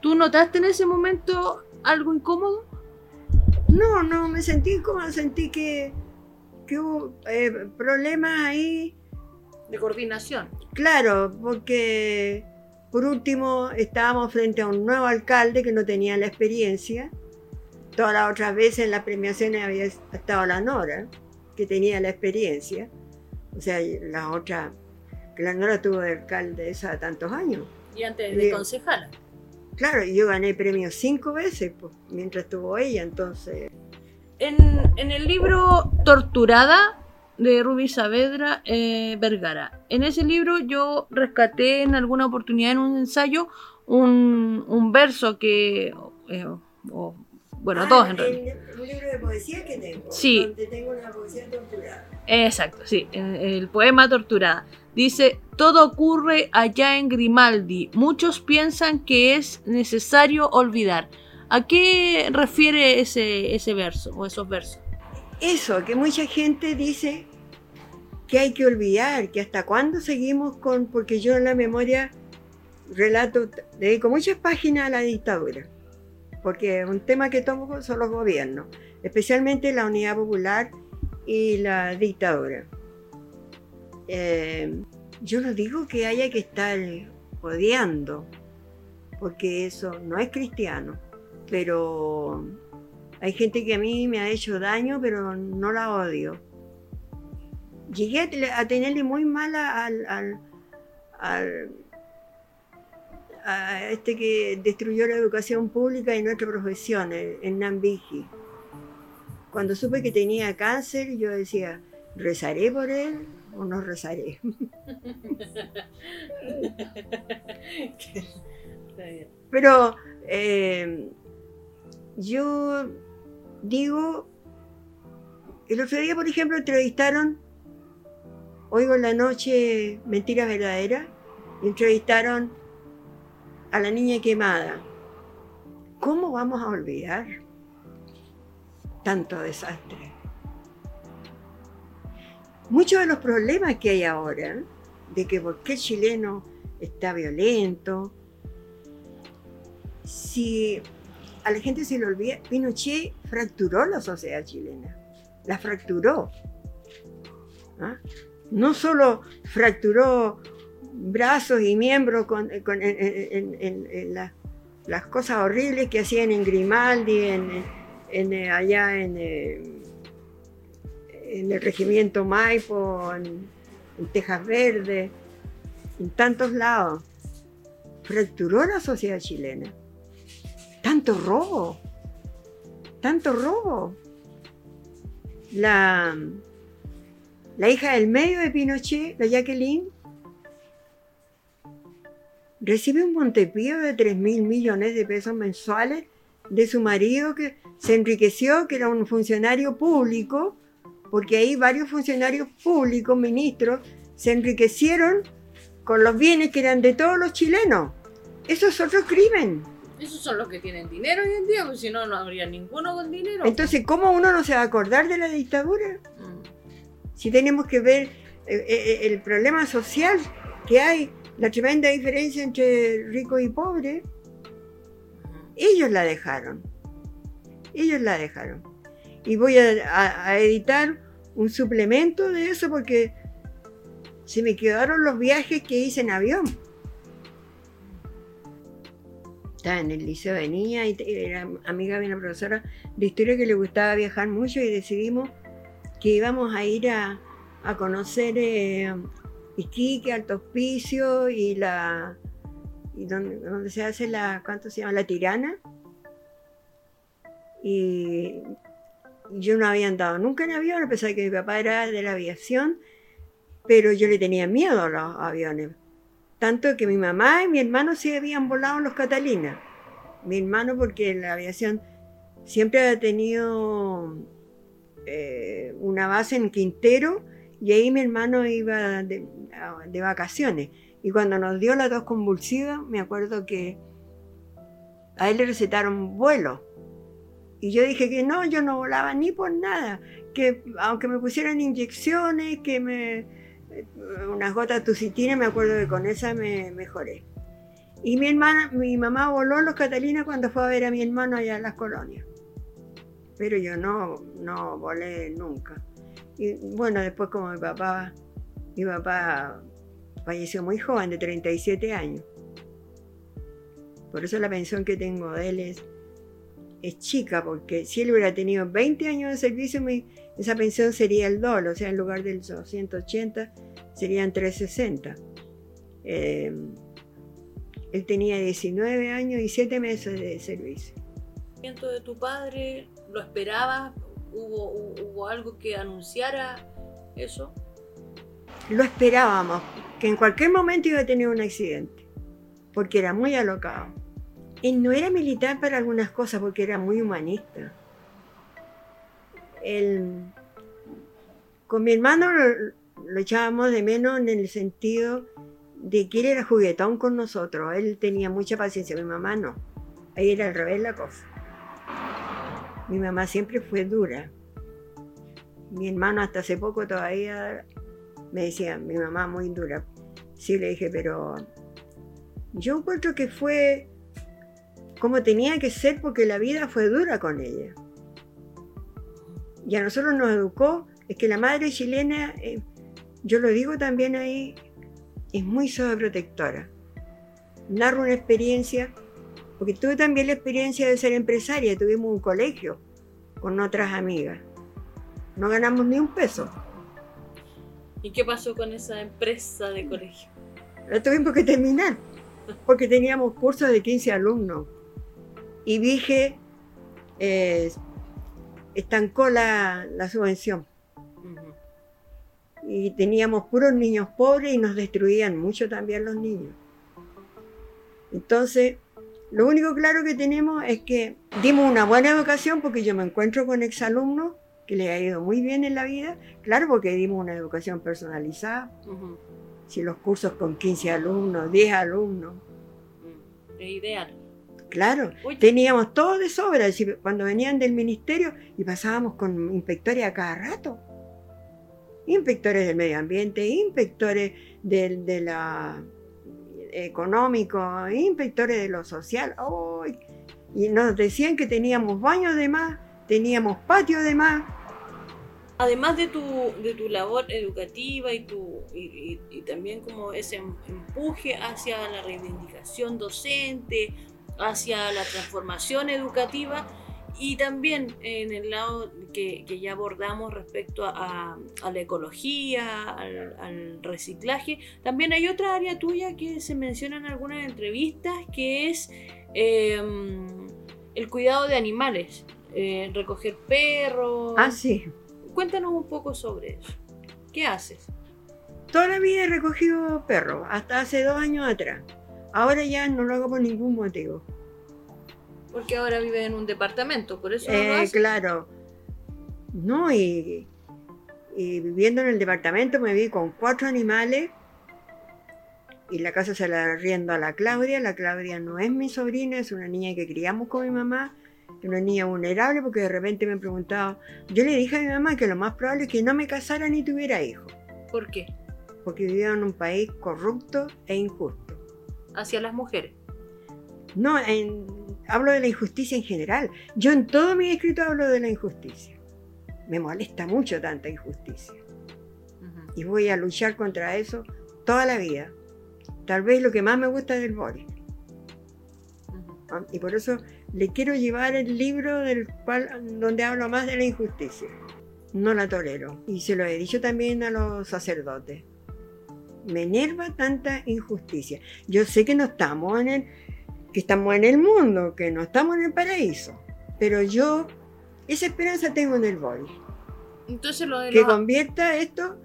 ¿Tú notaste en ese momento algo incómodo? No, no, me sentí como sentí que, que hubo eh, problemas ahí. De coordinación. Claro, porque por último estábamos frente a un nuevo alcalde que no tenía la experiencia. Todas las otras veces en las premiaciones había estado la Nora, que tenía la experiencia. O sea, la otra, que la Nora tuvo de alcaldesa tantos años. Y antes de concejala. Claro, yo gané premios cinco veces pues, mientras estuvo ella, entonces. En, en el libro Torturada de Ruby Saavedra eh, Vergara, en ese libro yo rescaté en alguna oportunidad en un ensayo un, un verso que... eh, bueno, Ah, todos en realidad. el- Un libro de poesía que tengo. Sí. Donde tengo una poesía torturada. Exacto, sí, en el poema Torturada. Dice, todo ocurre allá en Grimaldi. Muchos piensan que es necesario olvidar. ¿A qué refiere ese, ese verso o esos versos? Eso, que mucha gente dice que hay que olvidar, que hasta cuándo seguimos con, porque yo en la memoria relato, dedico muchas páginas a la dictadura, porque un tema que tomo son los gobiernos, especialmente la unidad popular y la dictadura. Eh, yo no digo que haya que estar odiando, porque eso no es cristiano, pero hay gente que a mí me ha hecho daño, pero no la odio. Llegué a, te- a tenerle muy mala al, al, al- a este que destruyó la educación pública y nuestra profesión, el, el Nambiji. Cuando supe que tenía cáncer, yo decía, ¿rezaré por él o no rezaré? Pero eh, yo digo, el otro día, por ejemplo, entrevistaron, oigo en la noche Mentiras Verdaderas, entrevistaron a la niña quemada. ¿Cómo vamos a olvidar tanto desastre? Muchos de los problemas que hay ahora, de que por qué el chileno está violento, si a la gente se le olvida, Pinochet fracturó la sociedad chilena, la fracturó. ¿Ah? No solo fracturó brazos y miembros con, en, las cosas horribles que hacían en Grimaldi, en, allá en, el regimiento Maipo, en, Tejas Verde, en tantos lados. Fracturó la sociedad chilena. Tanto robo, tanto robo. La, la hija del medio de Pinochet, la Jacqueline, recibe un Montepío de 3 mil millones de pesos mensuales de su marido que se enriqueció, que era un funcionario público, porque ahí varios funcionarios públicos, ministros, se enriquecieron con los bienes que eran de todos los chilenos. Eso es otro crimen. Esos son los que tienen dinero hoy en día, porque si no, no habría ninguno con dinero. Entonces, ¿cómo uno no se va a acordar de la dictadura? Mm. Si tenemos que ver eh, eh, el problema social que hay la tremenda diferencia entre rico y pobre, ellos la dejaron. Ellos la dejaron. Y voy a, editar un suplemento de eso porque se me quedaron los viajes que hice en avión. Estaba en el liceo de niña y era amiga de una profesora de historia que le gustaba viajar mucho y decidimos que íbamos a ir a, conocer eh, Iquique, Alto Hospicio y la y donde, se hace la, ¿cuánto se llama? La tirana. Y yo no había andado nunca en avión, a pesar de que mi papá era de la aviación, pero yo le tenía miedo a los aviones. Tanto que mi mamá y mi hermano sí habían volado en los Catalina. Mi hermano porque la aviación siempre ha tenido eh, una base en Quintero y ahí mi hermano iba de, vacaciones. Y cuando nos dio la tos convulsiva, me acuerdo que a él le recetaron vuelo. Y yo dije que no, yo no volaba ni por nada. Que aunque me pusieran inyecciones, que me. Unas gotas de tucitina, me acuerdo que con esa me mejoré. Y mi hermana, mi mamá voló los Catalinas cuando fue a ver a mi hermano allá en las colonias. Pero yo no, no volé nunca. Y bueno, después como mi papá, mi papá falleció muy joven, de 37 años. Por eso la pensión que tengo de él es, es chica, porque si él hubiera tenido 20 años de servicio, esa pensión sería el doble, o sea, en lugar del 280 serían 360. Em, él tenía 19 años y 7 meses de servicio. ¿De tu padre lo esperaba ¿Hubo, algo que anunciara eso? Lo esperábamos, que en cualquier momento iba a tener un accidente, porque era muy alocado. Él no era militar para algunas cosas, porque era muy humanista. Con mi hermano lo, echábamos de menos en el sentido de que él era juguetón con nosotros. Él tenía mucha paciencia, mi mamá no. Ahí era al revés la cosa. Mi mamá siempre fue dura. Mi hermano hasta hace poco todavía me decía, mi mamá muy dura. Sí, le dije, pero yo encuentro que fue como tenía que ser porque la vida fue dura con ella. Y a nosotros nos educó, es que la madre chilena, eh, yo lo digo también ahí, es muy sobreprotectora. Narro una experiencia porque tuve también la experiencia de ser empresaria, tuvimos un colegio con otras amigas. No ganamos ni un peso. ¿Y qué pasó con esa empresa de colegio? La tuvimos que terminar, porque teníamos cursos de 15 alumnos. Y dije, eh, estancó la, la subvención. Y teníamos puros niños pobres y nos destruían mucho también los niños. Entonces, lo único claro que tenemos es que dimos una buena educación porque yo me encuentro con exalumnos que les ha ido muy bien en la vida, claro porque dimos una educación personalizada. Si los cursos con 15 alumnos, 10 alumnos. Es ideal. Claro, Uy. teníamos todo de sobra. si- Cuando venían del ministerio y pasábamos con inspectores a cada rato. Inspectores del medio ambiente, inspectores del, de la económico, inspectores de lo social. Y nos decían que teníamos baños de más, teníamos patio de más. Además de tu, de tu labor educativa y, tu, y, y- y también como ese em- empuje hacia la reivindicación docente, hacia la transformación educativa y también en el lado que, que ya abordamos respecto a, a la ecología, al, al reciclaje, también hay otra área tuya que se menciona en algunas entrevistas que es em, el cuidado de animales, eh, recoger perros. Ah, sí. Cuéntanos un poco sobre eso. ¿Qué haces? Toda la vida he recogido perros, hasta hace dos años atrás. Ahora ya no lo hago por ningún motivo. Porque ahora vives en un departamento, por eso no lo Eh, claro. No, y, y viviendo en el departamento me vi con cuatro animales y la casa se la arriendo a la Claudia. La Claudia no es mi sobrina, es una niña que criamos con mi mamá, una niña vulnerable porque de repente me preguntaba, yo le dije a mi mamá que lo más probable es que no me casara ni tuviera hijos, ¿Por qué? porque vivía en un país corrupto e injusto. Hacia las mujeres. No, en- hablo de la injusticia en general. Yo en todo mi escrito hablo de la injusticia. Me molesta mucho tanta injusticia. Ujú. Y voy a luchar contra eso toda la vida. Tal vez lo que más me gusta del Boris. Ujú. ¿ah? Y por eso le quiero llevar el libro del cual, donde hablo más de la injusticia. No la tolero. Y se lo he dicho también a los sacerdotes. Me enerva tanta injusticia. Yo sé que no estamos en el, que estamos en el mundo, que no estamos en el paraíso. Pero yo esa esperanza tengo en el Boris. Entonces lo de Que convierta esto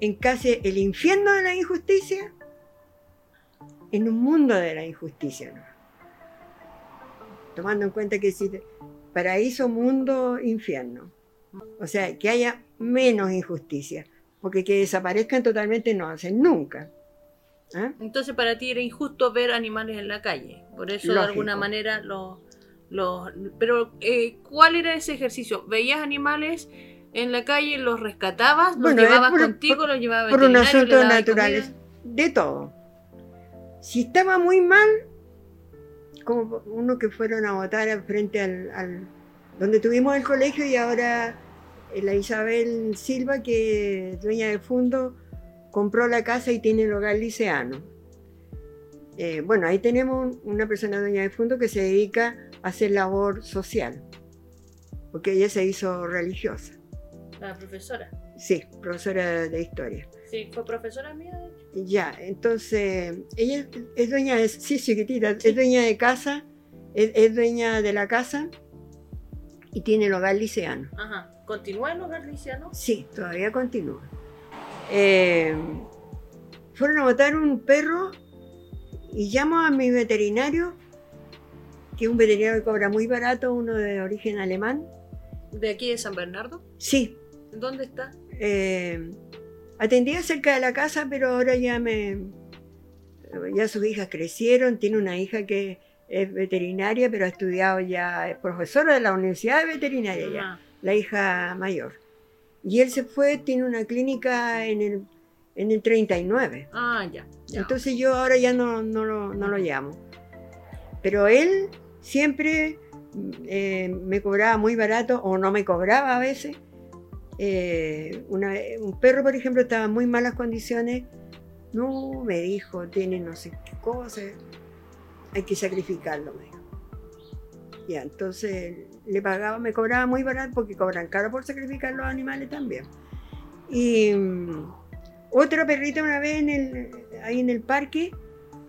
en casi el infierno de la injusticia en un mundo de la injusticia. ¿no? Tomando en cuenta que si paraíso, mundo, infierno. O sea, que haya menos injusticia. Porque que desaparezcan totalmente no hacen nunca. ¿Ah? Entonces para ti era injusto ver animales en la calle. Por eso de alguna manera los... los- pero eh, ¿cuál era ese ejercicio? ¿Veías animales en la calle, los rescatabas, los Bueno, llevabas por- contigo, por- los llevabas por un asunto naturales. De todo. Si estaba muy mal, como uno que fueron a votar al frente al, al- donde tuvimos el colegio y ahora la Isabel Silva, que es dueña del fondo, compró la casa y tiene el hogar liceano. Eh, bueno, ahí tenemos una persona dueña del fondo que se dedica a hacer labor social, porque ella se hizo religiosa. La profesora. Sí, profesora de historia. Sí, fue profesora mía, de hecho. Ya, entonces, ella es dueña de, sí, chiquitita, es dueña de casa, es, es dueña de la casa y tiene el hogar liceano. Ajá. ¿Continúa en hogar liciano? Sí, todavía continúa. Eh, fueron a botar un perro y llamo a mi veterinario, que es un veterinario que cobra muy barato, uno de origen alemán. ¿De aquí de San Bernardo? Sí, ¿Dónde está? Eh, atendía cerca de la casa, pero ahora ya me. Ya sus hijas crecieron. Tiene una hija que es veterinaria, pero ha estudiado ya, es profesora de la Universidad de Veterinaria ya, Ajá. La hija mayor. Y él se fue, tiene una clínica en el, en el 39. Ah, ya. ya. Entonces yo ahora ya no, no, lo, no lo llamo. Pero él siempre eh, me cobraba muy barato o no me cobraba a veces. Eh, una un perro, por ejemplo, estaba en muy malas condiciones. No, me dijo, tiene no sé qué cosa. Hay que sacrificarlo, me dijo. Ya, entonces le pagaba, me cobraba muy barato porque cobran caro por sacrificar los animales también. Y mm, otra perrita una vez en el, ahí en el parque,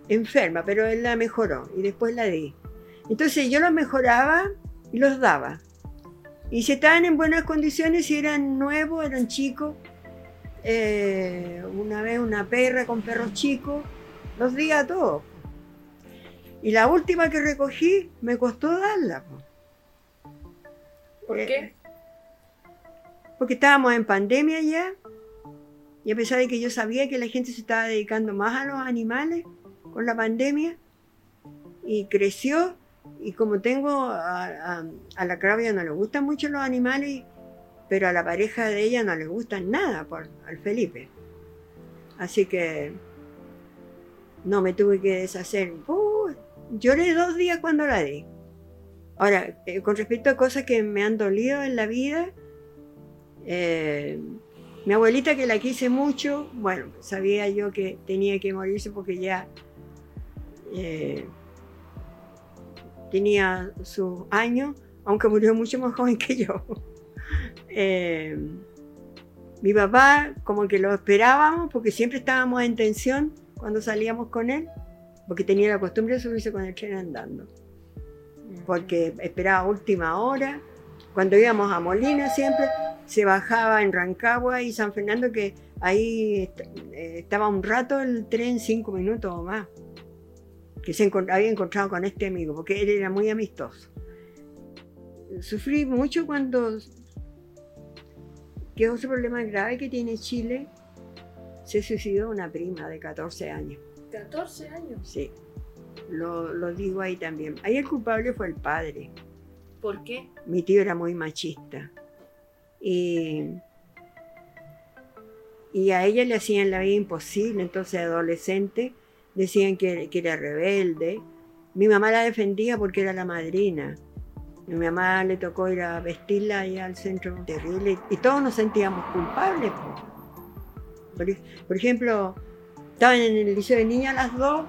enferma, pero él la mejoró y después la di. Entonces yo los mejoraba y los daba. Y si estaban en buenas condiciones, si eran nuevos, eran chicos, eh, una vez una perra con perros chicos, los di a todos. Y la última que recogí me costó darla. po. ¿Por Eh, qué? porque estábamos en pandemia ya, y a pesar de que yo sabía que la gente se estaba dedicando más a los animales con la pandemia, y creció y como tengo a, la Claudia no le gustan mucho los animales, pero a la pareja de ella no le gustan nada, por, al Felipe. Así que no me tuve que deshacer. Lloré dos días cuando la di. Ahora, eh, con respecto a cosas que me han dolido en la vida, eh, mi abuelita que la quise mucho, bueno, sabía yo que tenía que morirse porque ya eh, tenía sus años, aunque murió mucho más joven que yo. Mi papá, como que lo esperábamos, porque siempre estábamos en tensión cuando salíamos con él, porque tenía la costumbre de subirse con el tren andando. Porque esperaba última hora. Cuando íbamos a Molina siempre se bajaba en Rancagua y San Fernando, que ahí eh, estaba un rato el tren, cinco minutos o más que se había encontrado con este amigo, porque él era muy amistoso. Sufrí mucho cuando, que es otro problema grave que tiene Chile, se suicidó una prima de 14 años. ¿14 años? Sí, lo, lo digo ahí también. Ahí el culpable fue el padre. ¿Por qué? Mi tío era muy machista. Y, y a ella le hacían la vida imposible, entonces adolescente decían que, era rebelde. Mi mamá la defendía porque era la madrina. Mi mamá le tocó ir a vestirla allá al centro terrible y todos nos sentíamos culpables. Por, ejemplo, estaban en el liceo de niñas las dos.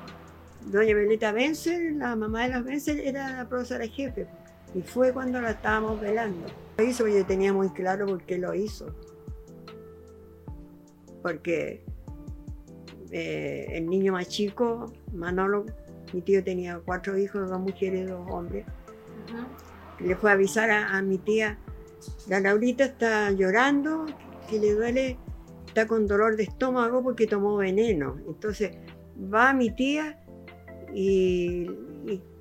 Doña Violeta Benzer, la mamá de las Benzer, era la profesora jefe. Y fue cuando la estábamos velando. Lo hizo, yo tenía muy claro por qué lo hizo. Porque eh, el niño más chico, Manolo, mi tío tenía cuatro hijos, dos mujeres y dos hombres. Le fue a avisar a, mi tía, la Laurita está llorando, que le duele, está con dolor de estómago porque tomó veneno. Entonces va mi tía y,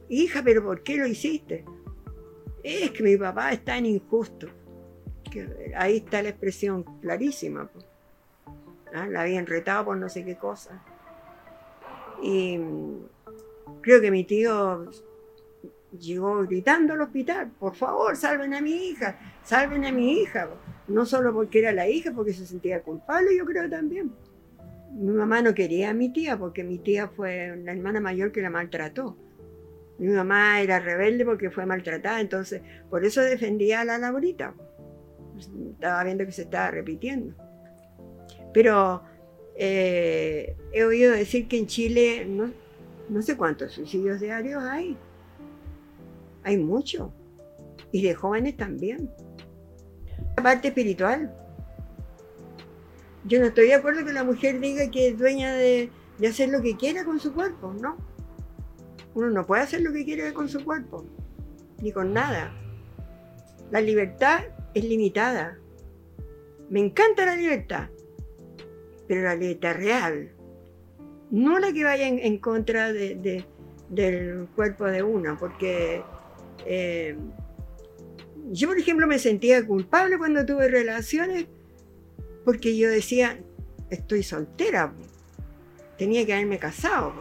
hija, pero ¿por qué lo hiciste? Es que mi papá es tan injusto. Ahí está la expresión clarísima. ¿ah? la habían retado por no sé qué cosa. Y creo que mi tío llegó gritando al hospital, por favor, salven a mi hija, salven a mi hija. No solo porque era la hija, porque se sentía culpable, yo creo también. Mi mamá no quería a mi tía, porque mi tía fue la hermana mayor que la maltrató. Mi mamá era rebelde porque fue maltratada, entonces por eso defendía a la Laurita. Estaba viendo que se estaba repitiendo. Pero eh, he oído decir que en Chile no, sé cuántos suicidios diarios hay. Hay mucho. Y de jóvenes también. Parte espiritual. Yo no estoy de acuerdo que la mujer diga que es dueña de, de hacer lo que quiera con su cuerpo, ¿no? Uno no puede hacer lo que quiera con su cuerpo, ni con nada. La libertad es limitada. Me encanta la libertad, pero la letra real, no la que vaya en, contra de, del cuerpo de uno, porque eh, yo, por ejemplo, me sentía culpable cuando tuve relaciones, porque yo decía, estoy soltera, tenía que haberme casado.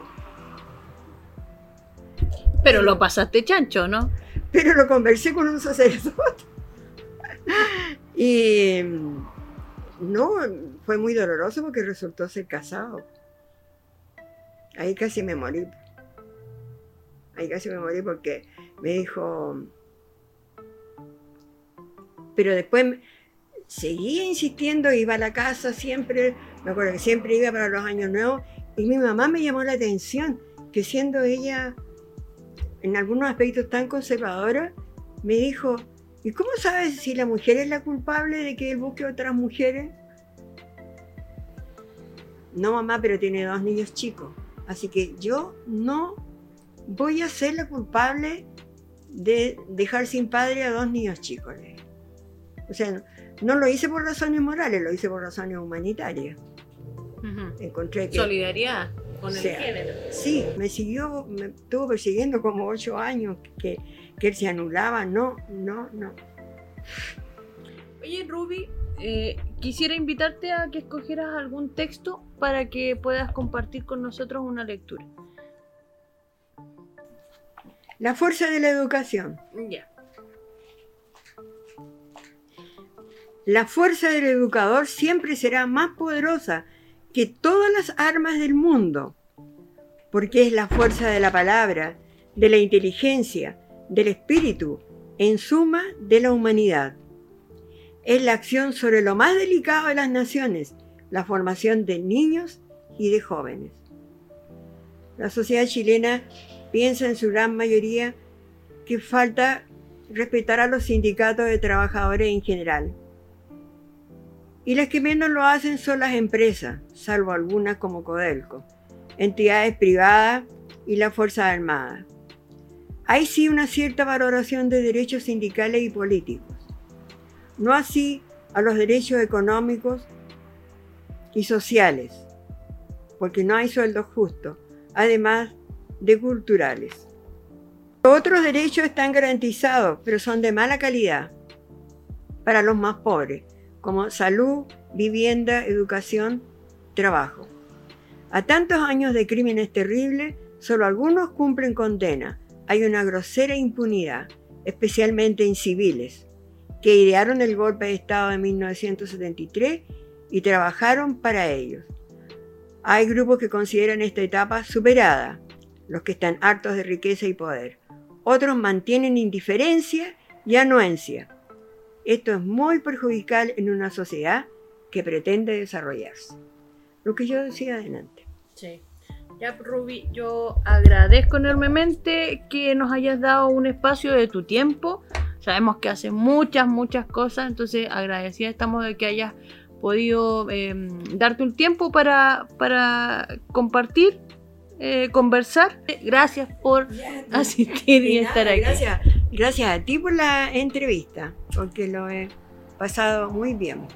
Pero lo pasaste chancho, ¿no? Pero lo conversé con un sacerdote. y no, fue muy doloroso porque resultó ser casado. Ahí casi me morí. Ahí casi me morí porque me dijo... Pero después seguía insistiendo, iba a la casa siempre, me acuerdo que siempre iba para los años nuevos, y mi mamá me llamó la atención, que siendo ella en algunos aspectos tan conservadora, me dijo, ¿y cómo sabes si la mujer es la culpable de que él busque otras mujeres? No, mamá, pero tiene dos niños chicos. Así que yo no voy a ser la culpable de dejar sin padre a dos niños chicos. O sea, no lo hice por razones morales, lo hice por razones humanitarias. Encontré que... Solidaridad con el género. Sí, me siguió, me estuvo persiguiendo como ocho años que, que él se anulaba. No, no, no. Oye, Ruby, eh, quisiera invitarte a que escogieras algún texto para que puedas compartir con nosotros una lectura. La fuerza de la educación. Ya. La fuerza del educador siempre será más poderosa que todas las armas del mundo, porque es la fuerza de la palabra, de la inteligencia, del espíritu, en suma, de la humanidad. Es la acción sobre lo más delicado de las naciones, la formación de niños y de jóvenes. La sociedad chilena piensa en su gran mayoría que falta respetar a los sindicatos de trabajadores en general. Y las que menos lo hacen son las empresas, salvo algunas como Codelco, entidades privadas y la Fuerza Armada. Hay sí una cierta valoración de derechos sindicales y políticos, no así a los derechos económicos y sociales, porque no hay sueldos justos, además de culturales. Otros derechos están garantizados, pero son de mala calidad para los más pobres, como salud, vivienda, educación, trabajo. A tantos años de crímenes terribles, solo algunos cumplen condena. Hay una grosera impunidad, especialmente en civiles, que idearon el golpe de Estado de 1973 y trabajaron para ellos. Hay grupos que consideran esta etapa superada, los que están hartos de riqueza y poder. Otros mantienen indiferencia y anuencia. Esto es muy perjudicial en una sociedad que pretende desarrollarse. Lo que yo decía adelante. Sí. Ya, Ruby, yo agradezco enormemente que nos hayas dado un espacio de tu tiempo. Sabemos que haces muchas, muchas cosas, entonces agradecida estamos de que hayas podido em, darte un tiempo para, para compartir, eh, conversar. Gracias por asistir y, estar aquí. Gracias, gracias a ti por la entrevista, porque lo he pasado muy bien.